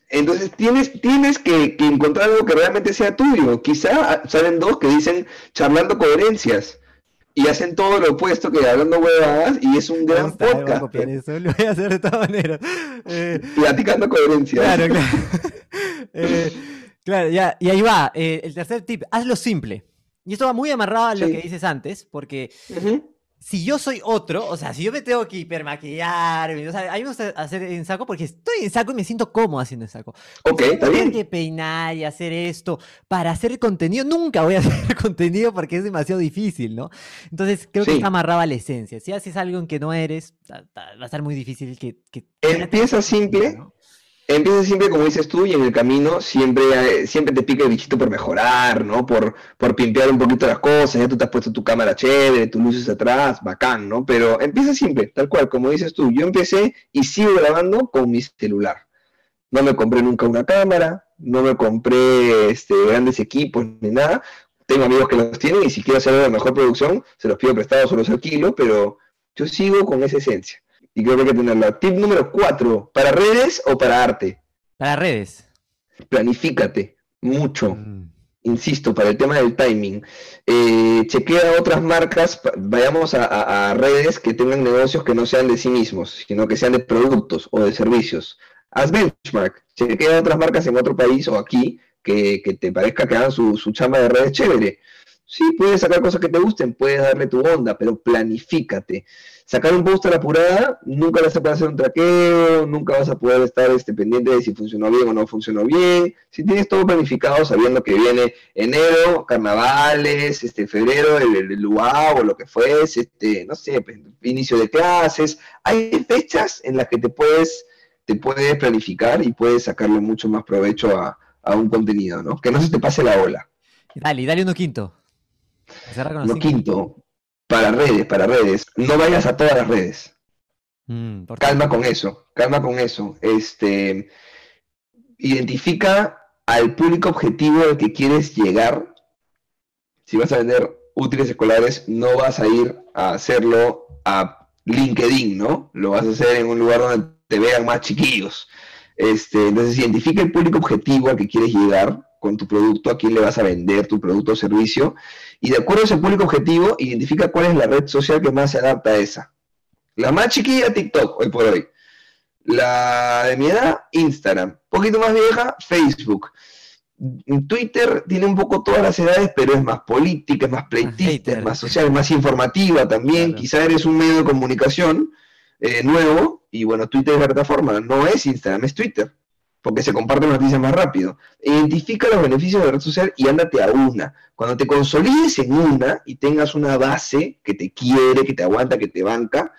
Entonces tienes, tienes que, encontrar algo que realmente sea tuyo. Quizá salen dos que dicen charlando coherencias y hacen todo lo opuesto que hablando huevadas y es un gran podcast. Voy a eso, lo voy a hacer de todas maneras. Eh, Platicando coherencias. Claro, claro. Eh, claro, ya, y ahí va. Eh, el tercer tip, hazlo simple. Y esto va muy amarrado a lo que dices antes, porque si yo soy otro, o sea, si yo me tengo que hipermaquillar, o sea, a mí me gusta hacer en saco porque estoy en saco y me siento cómodo haciendo en saco. Ok, está bien. que peinar y hacer esto para hacer contenido, nunca voy a hacer contenido porque es demasiado difícil, ¿no? Entonces creo que está amarrado a la esencia. Si haces algo en que no eres, va a estar muy difícil que... que Empieza simple. Empieza siempre, como dices tú, y en el camino siempre, siempre te pica el bichito por mejorar, ¿no? Por, por pimpear un poquito las cosas, ya tú te has puesto tu cámara chévere, tus luces atrás, bacán, ¿no? Pero empieza siempre, tal cual, como dices tú. Yo empecé y sigo grabando con mi celular. No me compré nunca una cámara, no me compré este, grandes equipos ni nada. Tengo amigos que los tienen y si quiero hacer una mejor producción, se los pido prestados o los alquilo, pero yo sigo con esa esencia y creo que hay que tenerla. Tip número cuatro, ¿para redes o para arte? Para redes. Planifícate mucho. Mm. Insisto, para el tema del timing. Eh, chequea otras marcas, vayamos a, redes que tengan negocios que no sean de sí mismos, sino que sean de productos o de servicios. Haz benchmark, chequea otras marcas en otro país o aquí que, te parezca que hagan su, su chamba de redes chévere. Sí, puedes sacar cosas que te gusten, puedes darle tu onda, pero planifícate. Sacar un post a la apurada, nunca vas a poder hacer un traqueo, nunca vas a poder estar este, pendiente de si funcionó bien o no funcionó bien. Si tienes todo planificado, sabiendo que viene enero, carnavales, este, febrero, el, el, o lo que fuese, este, no sé, pues, inicio de clases, hay fechas en las que te puedes, te puedes planificar y puedes sacarle mucho más provecho a, a un contenido, ¿no? Que no se te pase la ola. Dale, dale uno quinto. Lo quinto, para redes, para redes, no vayas a todas las redes. Mm, calma con eso, calma con eso. Este, identifica al público objetivo al que quieres llegar. Si vas a vender útiles escolares, no vas a ir a hacerlo a LinkedIn, ¿no? Lo vas a hacer en un lugar donde te vean más chiquillos. Este, entonces, identifica el público objetivo al que quieres llegar con tu producto, a quién le vas a vender tu producto o servicio, y de acuerdo a ese público objetivo, identifica cuál es la red social que más se adapta a esa. La más chiquilla, TikTok, hoy por hoy. La de mi edad, Instagram. Un poquito más vieja, Facebook. Twitter tiene un poco todas las edades, pero es más política, es más pleitista, es más social, es más informativa también. Quizá eres un medio de comunicación eh, nuevo, y bueno, Twitter es la plataforma, no es Instagram, es Twitter porque se comparten noticias más rápido. Identifica los beneficios de la red social y ándate a una. Cuando te consolides en una y tengas una base que te quiere, que te aguanta, que te banca,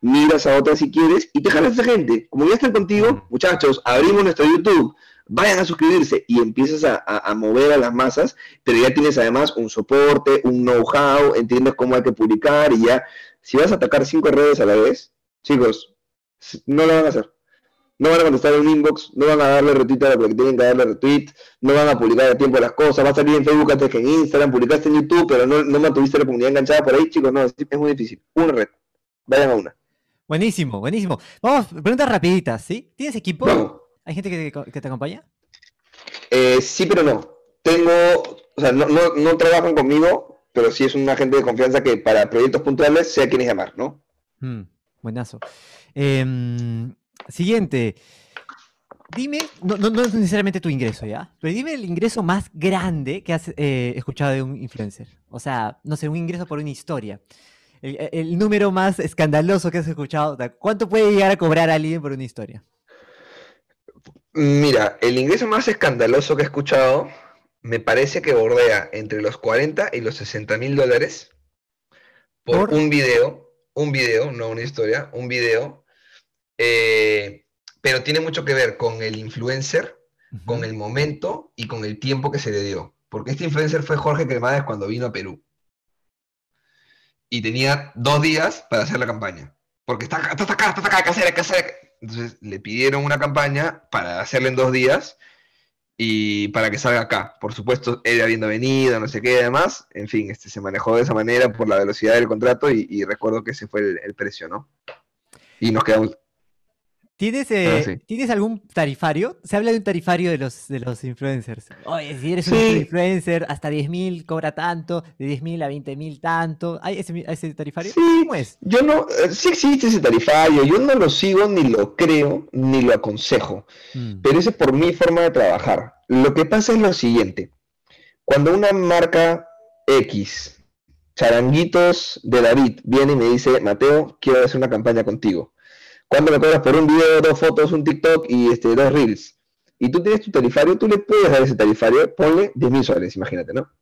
miras a otra si quieres y te jalas a gente. Como ya están contigo, muchachos, abrimos nuestro YouTube, vayan a suscribirse y empiezas a, a, mover a las masas, pero ya tienes además un soporte, un know-how, entiendes cómo hay que publicar y ya, si vas a atacar cinco redes a la vez, chicos, no lo van a hacer no van a contestar un inbox, no van a darle retweet a lo que tienen que darle retweet, no van a publicar a tiempo las cosas, va a salir en Facebook antes que en Instagram, publicaste en YouTube, pero no, no mantuviste la comunidad enganchada por ahí, chicos, no, es muy difícil. Una red, vayan a una. Buenísimo, buenísimo. Vamos, preguntas rapiditas, ¿sí? ¿Tienes equipo? ¿Hay gente que, que te acompaña? Eh, sí, pero no. Tengo, o sea, no, no, no trabajan conmigo, pero sí es un agente de confianza que para proyectos puntuales sé a quiénes llamar, ¿no? Mm, buenazo. Em, siguiente. Dime, no, no, no es necesariamente tu ingreso, ¿ya? Pero dime el ingreso más grande que has eh, escuchado de un influencer. O sea, no sé, un ingreso por una historia. El, el número más escandaloso que has escuchado. ¿Cuánto puede llegar a cobrar alguien por una historia? Mira, el ingreso más escandaloso que he escuchado me parece que bordea entre los 40 y los 60 mil dólares por, ¿Por? un video, un video, no una historia, un video, eh, pero tiene mucho que ver con el influencer, con el momento y con el tiempo que se le dio. Porque este influencer fue Jorge Cremades cuando vino a Perú. Y tenía dos días para hacer la campaña. Porque está, acá, está acá, está acá, que hacer. Entonces le pidieron una campaña para hacerla en dos días y para que salga acá. Por supuesto, él habiendo venido, no sé qué, además. En fin, este, se manejó de esa manera por la velocidad del contrato y, y recuerdo que ese fue el, el precio, ¿no? Y nos quedamos. ¿Tienes, eh, sí. ¿Tienes algún tarifario? Se habla de un tarifario de los, de los influencers. Oye, si eres un influencer, hasta 10.000 cobra tanto, de 10.000 a 20.000 tanto. ¿Hay ese, ese tarifario? Sí, ¿Cómo es? Yo no, eh, sí existe ese tarifario, yo no lo sigo, ni lo creo, ni lo aconsejo. Mm, pero ese es por mi forma de trabajar. Lo que pasa es lo siguiente. Cuando una marca X, Charanguitos de David, viene y me dice, Mateo, quiero hacer una campaña contigo. ¿Cuánto me cobras por un video, dos fotos, un TikTok y este, dos reels? Y tú tienes tu tarifario, tú le puedes dar ese tarifario, ponle 10 mil soles, imagínate, ¿no?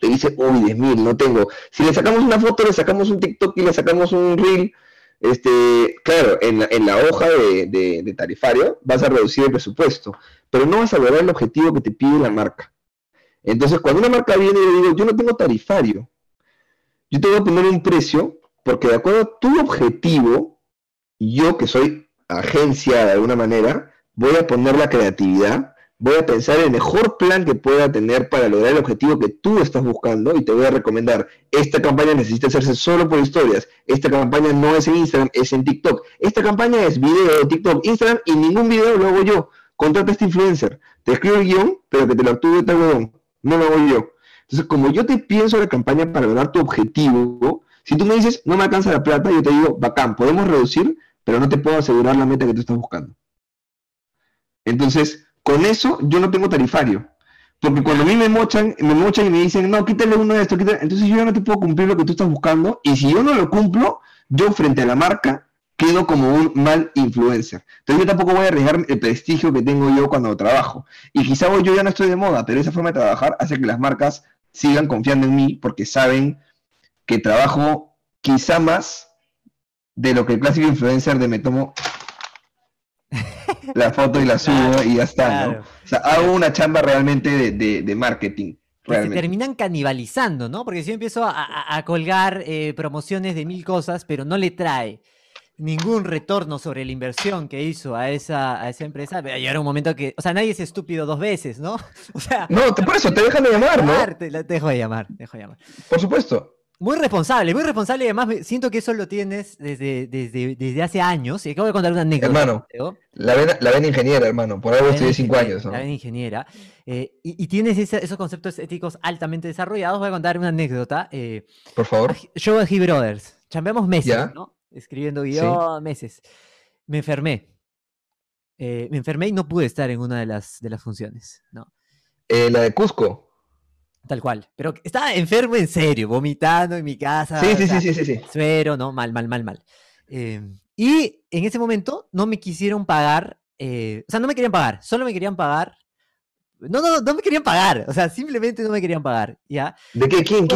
Te dice, uy, 10 mil, no tengo. Si le sacamos una foto, le sacamos un TikTok y le sacamos un reel, este, claro, en la, hoja de, de- de tarifario vas a reducir el presupuesto, pero no vas a lograr el objetivo que te pide la marca. Entonces, cuando una marca viene y le digo, yo no tengo tarifario, yo te voy a poner un precio, porque de acuerdo a tu objetivo, yo que soy agencia de alguna manera, voy a poner la creatividad, voy a pensar el mejor plan que pueda tener para lograr el objetivo que tú estás buscando y te voy a recomendar, esta campaña necesita hacerse solo por historias, esta campaña no es en Instagram, es en TikTok, esta campaña es video, TikTok, Instagram y ningún video lo hago yo, contrata a este influencer, te escribo el guion, pero que te lo actúe tal huevón, no lo hago yo. Entonces, como yo te pienso la campaña para lograr tu objetivo, si tú me dices, no me alcanza la plata, yo te digo, bacán, podemos reducir, pero no te puedo asegurar la meta que tú estás buscando. Entonces, con eso yo no tengo tarifario. Porque cuando a mí me mochan, me mochan y me dicen, no, quítale uno de esto, quítale", entonces yo ya no te puedo cumplir lo que tú estás buscando. Y si yo no lo cumplo, yo frente a la marca quedo como un mal influencer. Entonces yo tampoco voy a arriesgar el prestigio que tengo yo cuando trabajo. Y quizá hoy yo ya no estoy de moda, pero esa forma de trabajar hace que las marcas sigan confiando en mí porque saben que trabajo quizá más de lo que el clásico influencer de me tomo la foto y la subo y ya está, Claro. ¿no? O sea, hago una chamba realmente de, de- de marketing. Que se terminan canibalizando, ¿no? Porque si yo empiezo a, a- a colgar eh, promociones de mil cosas, pero no le trae ningún retorno sobre la inversión que hizo a esa, a esa empresa, va a llegar un momento que, o sea, nadie es estúpido dos veces, ¿no? O sea, No, te- por eso te dejan de llamar, ¿no? te, te dejo de llamar, te dejo de llamar. Por supuesto. Muy responsable, muy responsable y además siento que eso lo tienes desde, desde, desde hace años. Y acabo de contar una anécdota. Hermano. La ven, la ven ingeniera, hermano. Por algo estudié cinco años, ¿no? La ven ingeniera. eh, y, y tienes esos conceptos éticos altamente desarrollados. Voy a contar una anécdota. eh, Por favor. Show de He Brothers. Chambeamos meses, Ya. ¿no? Escribiendo guion, meses. Me enfermé. Eh, me enfermé y no pude estar en una de las, de las funciones, ¿no? La de Cusco. Tal cual. Pero estaba enfermo en serio, vomitando en mi casa. Sí, sí, sí, sí, sí, sí. Suero, ¿no? Mal, mal, mal, mal. Eh, y en ese momento no me quisieron pagar, eh, o sea, no me querían pagar, solo me querían pagar. No, no, no, me querían pagar, o sea, simplemente no me querían pagar, ¿ya? ¿De qué? ¿Quién?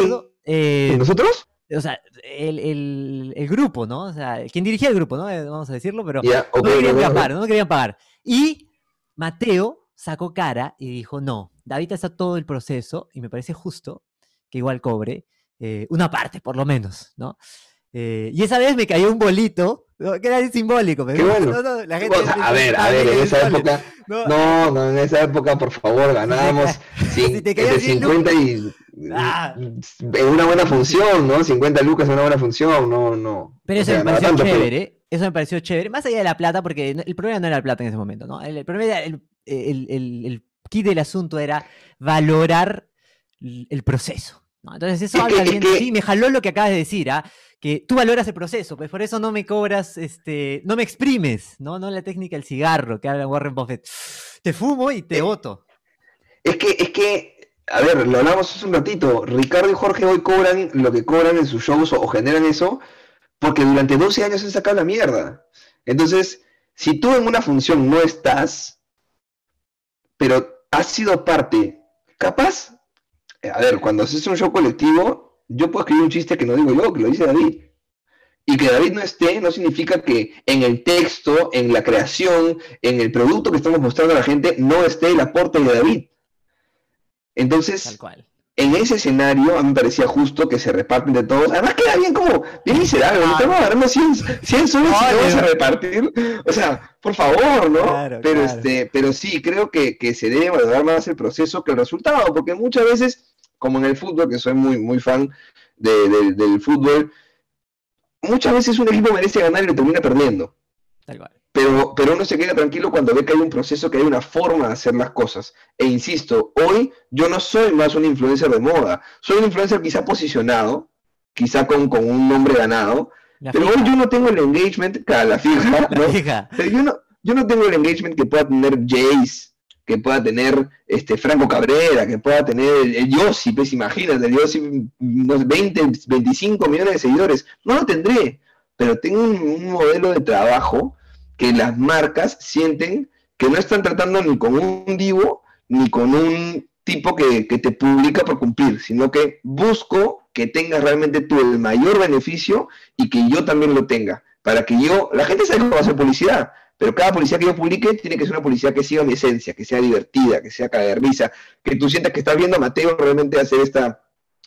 Eh, ¿Nosotros? o sea, el, el- el grupo, ¿no? O sea, quien dirigía el grupo, ¿no? Eh, Vamos a decirlo, pero no me querían pagar, no me querían pagar. Y Mateo sacó cara y dijo, no, David está todo el proceso y me parece justo que igual cobre eh, una parte, por lo menos, ¿no? Eh, y esa vez me cayó un bolito, ¿no? que era simbólico. pero bueno. no, no, la O gente sea, a ver, a ver, en esa época. No, No, en esa época, por favor, ganábamos Si entre 100 50 y. Ah. En una buena función, ¿no? 50 lucas en una buena función, no, no. Pero O eso sea, me pareció tanto, pero- chévere. eso me pareció chévere, más allá de la plata, porque el problema no era la plata en ese momento, ¿no? El, problema el, el, kit del asunto era valorar el proceso. Entonces eso habla bien ti, me jaló lo que acabas de decir, ¿ah? que tú valoras el proceso, pues por eso no me cobras, este, no me exprimes, ¿no? No la técnica del cigarro que habla Warren Buffett. Te fumo y te voto. Es que, es que, a ver, lo hablamos hace un ratito, Ricardo y Jorge hoy cobran lo que cobran en sus shows o, generan eso porque durante 12 años han sacado la mierda. Entonces, si tú en una función no estás, pero has sido parte, capaz, a ver, cuando haces un show colectivo, yo puedo escribir un chiste que no digo yo, que lo dice David. Y que David no esté no significa que en el texto, en la creación, en el producto que estamos mostrando a la gente, no esté el aporte de David. Entonces, Tal cual en ese escenario a mí me parecía justo que se reparten de todos. Además queda bien como, bien miserable. Ah, estamos agarrando 100, 100 soles y vamos a repartir. O sea, por favor, ¿no? pero este, pero sí, creo que, que, se debe valorar más el proceso que el resultado, porque muchas veces, como en el fútbol, que soy muy, muy fan del fútbol, muchas veces un equipo merece ganar y lo termina perdiendo. Tal cual pero, pero uno se queda tranquilo cuando ve que hay un proceso, que hay una forma de hacer las cosas. E insisto, hoy yo no soy más un influencer de moda, soy un influencer quizá posicionado, quizá con, un nombre ganado, pero hoy yo no tengo el engagement, claro, la fija, ¿no? Pero yo no, yo no tengo el engagement que pueda tener Jace, que pueda tener este Franco Cabrera, que pueda tener el, Yossi, pues imagínate, el Yossi, unos 20, 25 millones de seguidores. No lo tendré, pero tengo un modelo de trabajo que las marcas sienten que no están tratando ni con un divo ni con un tipo que, te publica por cumplir, sino que busco que tengas realmente tú el mayor beneficio y que yo también lo tenga. Para que yo, la gente sabe cómo hacer publicidad, pero cada publicidad que yo publique tiene que ser una publicidad que siga mi esencia, que sea divertida, que sea caer que tú sientas que estás viendo a Mateo realmente hacer esta,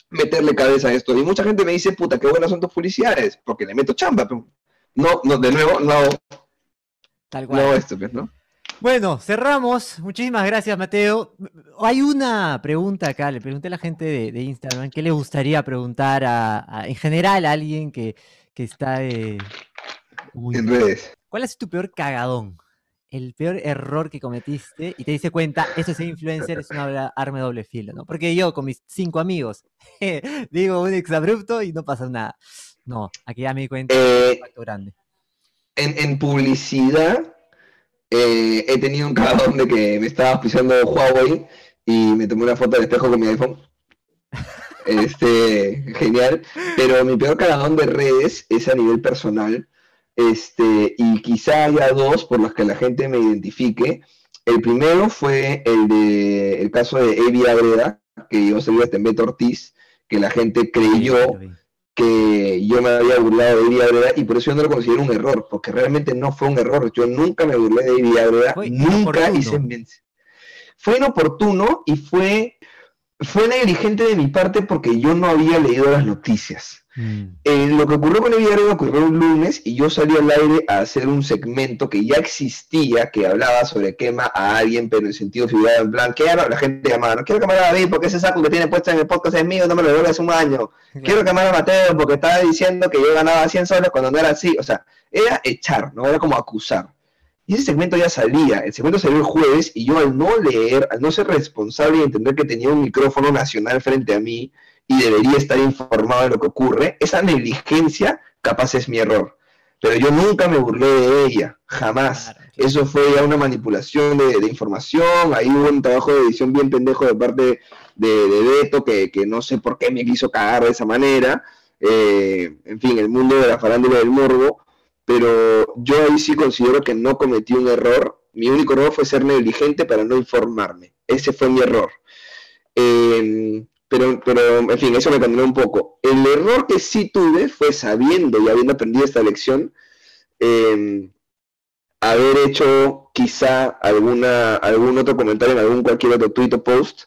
meterle cabeza a esto. Y mucha gente me dice, puta, qué buenas son tus publicidades, porque le meto chamba. no, no, de nuevo, no, Tal cual. No, esto, ¿no? Bueno, cerramos. Muchísimas gracias, Mateo. Hay una pregunta acá, le pregunté a la gente de, Instagram, ¿qué le gustaría preguntar a, en general a alguien que, está en redes? ¿Cuál es tu peor cagadón? El peor error que cometiste y te diste cuenta, eso es influencer, es una arma de doble filo, ¿no? Porque yo con mis cinco amigos digo un exabrupto y no pasa nada. No, aquí ya me di cuenta eh, un impacto grande en, publicidad eh, he tenido un cagadón de que me estaba pisando Huawei y me tomé una foto del espejo con mi iPhone. Este, genial. Pero mi peor cagadón de redes es a nivel personal. Este, y quizá haya dos por los que la gente me identifique. El primero fue el de el caso de Evi Agreda, que yo salí hasta en Beto Ortiz, que la gente creyó que yo me había burlado de Agreda y por eso yo no lo considero un error, porque realmente no fue un error. Yo nunca me burlé de Ivy Agreda, nunca hice Fue inoportuno y fue, fue negligente de mi parte porque yo no había leído las noticias. Mm. Eh, lo que ocurrió con el ocurrió un lunes y yo salí al aire a hacer un segmento que ya existía, que hablaba sobre quema a alguien, pero en sentido figurado, en plan, quiero, la gente llamaba, no quiero quemar a David porque ese saco que tiene puesto en el podcast es mío, no me lo devuelve hace un año. Quiero quemar a Mateo porque estaba diciendo que yo ganaba 100 soles cuando no era así. O sea, era echar, no era como acusar. Y ese segmento ya salía, el segmento salió el jueves y yo al no leer, al no ser responsable y entender que tenía un micrófono nacional frente a mí, y debería estar informado de lo que ocurre, esa negligencia capaz es mi error. Pero yo nunca me burlé de ella, jamás. Eso fue ya una manipulación de, información, ahí hubo un trabajo de edición bien pendejo de parte de, de Beto, que, no sé por qué me quiso cagar de esa manera. Eh, en fin, el mundo de la farándula del morbo, pero yo ahí sí considero que no cometí un error. Mi único error fue ser negligente para no informarme. Ese fue mi error. Eh, pero, pero, en fin, eso me condenó un poco. El error que sí tuve fue sabiendo y habiendo aprendido esta lección, em, haber hecho quizá alguna, algún otro comentario en algún cualquier otro tweet o post,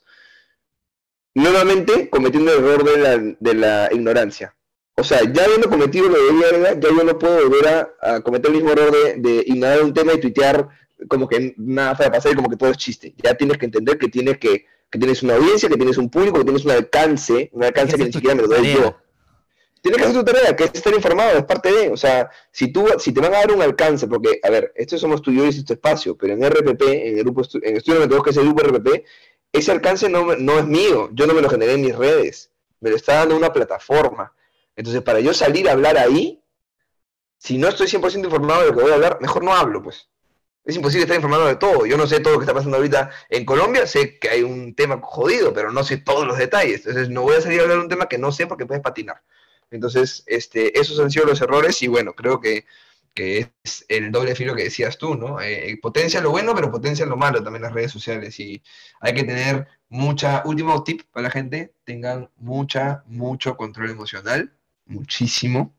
nuevamente cometiendo el error de la, de la ignorancia. O sea, ya habiendo cometido lo de mierda, ya yo no puedo volver a, cometer el mismo error de, de, ignorar un tema y tuitear como que nada va a pasar y como que todo es chiste. Ya tienes que entender que tienes que que tienes una audiencia, que tienes un público, que tienes un alcance, un alcance que, ni siquiera me lo doy yo. tienes que hacer tu tarea, que es estar informado, es parte de, o sea, si tú, si te van a dar un alcance, porque, a ver, esto somos tú y yo y este espacio, pero en RPP, en el grupo, en Estudio Metodología, que es el grupo RPP, ese alcance no, no es mío, yo no me lo generé en mis redes, me lo está dando una plataforma. Entonces, para yo salir a hablar ahí, si no estoy 100% informado de lo que voy a hablar, mejor no hablo, pues. Es imposible estar informado de todo. Yo no sé todo lo que está pasando ahorita en Colombia, sé que hay un tema jodido, pero no sé todos los detalles. Entonces, no voy a salir a hablar de un tema que no sé porque puedes patinar. Entonces, este, esos han sido los errores y bueno, creo que, es el doble filo que decías tú, ¿no? Eh, potencia lo bueno, pero potencia lo malo también las redes sociales y hay que tener mucha, último tip para la gente, tengan mucha, mucho control emocional, muchísimo.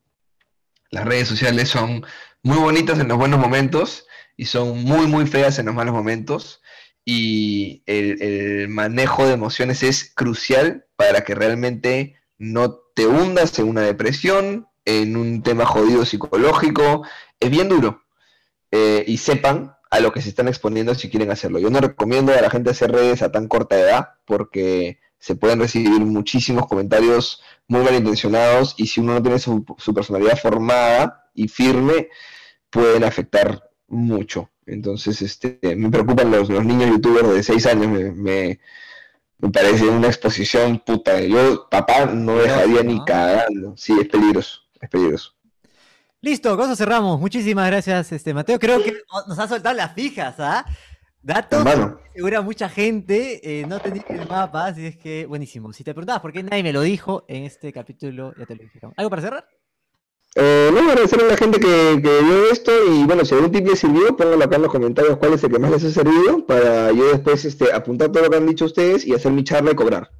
Las redes sociales son muy bonitas en los buenos momentos y son muy, muy feas en los malos momentos y el, manejo de emociones es crucial para que realmente no te hundas en una depresión, en un tema jodido psicológico, es bien duro. Eh, y sepan a lo que se están exponiendo si quieren hacerlo. Yo no recomiendo a la gente hacer redes a tan corta edad porque se pueden recibir muchísimos comentarios muy malintencionados y si uno no tiene su, personalidad formada y firme, pueden afectar mucho. Entonces, este, me preocupan los, niños youtubers de 6 años, me me parece una exposición puta. Yo, papá, no dejaría ni cagando. Sí, es peligroso, es peligroso. Listo, con eso cerramos. Muchísimas gracias, este Mateo. Creo que nos ha soltado las fijas, ¿ah? Datos segura mucha gente eh, no tenía el mapa, así es que buenísimo. Si te preguntabas por qué nadie me lo dijo en este capítulo, ya te lo dijeron. ¿Algo para cerrar? Eh, no, agradecer a la gente que, vio esto y bueno, si algún tip les sirvió, pónganlo acá en los comentarios cuál es el que más les ha servido para yo después este, apuntar todo lo que han dicho ustedes y hacer mi charla y cobrar.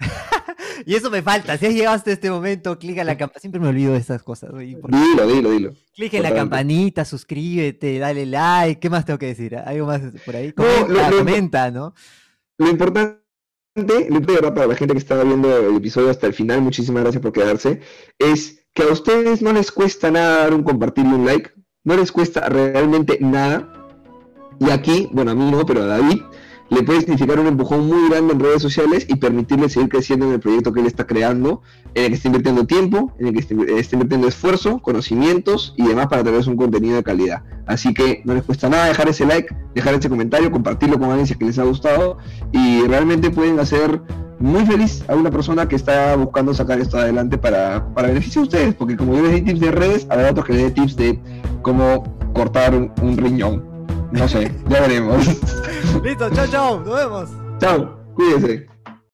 y eso me falta, si has llegado hasta este momento, clica en la campanita, siempre me olvido de esas cosas. Dilo, dilo, dilo. Clica en la campanita, suscríbete, dale like, ¿qué más tengo que decir? ¿Algo más por ahí? Comenta, no, comenta, ¿no? Lo importante lo importante para la gente que estaba viendo el episodio hasta el final, muchísimas gracias por quedarse, es que a ustedes no les cuesta nada dar un compartir y un like, no les cuesta realmente nada. Y aquí, bueno, a mí no, pero a David le puede significar un empujón muy grande en redes sociales y permitirle seguir creciendo en el proyecto que él está creando, en el que está invirtiendo tiempo, en el que está, invirtiendo esfuerzo, conocimientos y demás para tener un contenido de calidad. Así que no les cuesta nada dejar ese like, dejar ese comentario, compartirlo con alguien si que les ha gustado y realmente pueden hacer muy feliz a una persona que está buscando sacar esto adelante para, para beneficio de ustedes, porque como yo les di tips de redes, habrá otros que les dé tips de cómo cortar un, riñón. No sé, ya veremos. Listo, chao, chao, nos vemos. Chao, cuídense.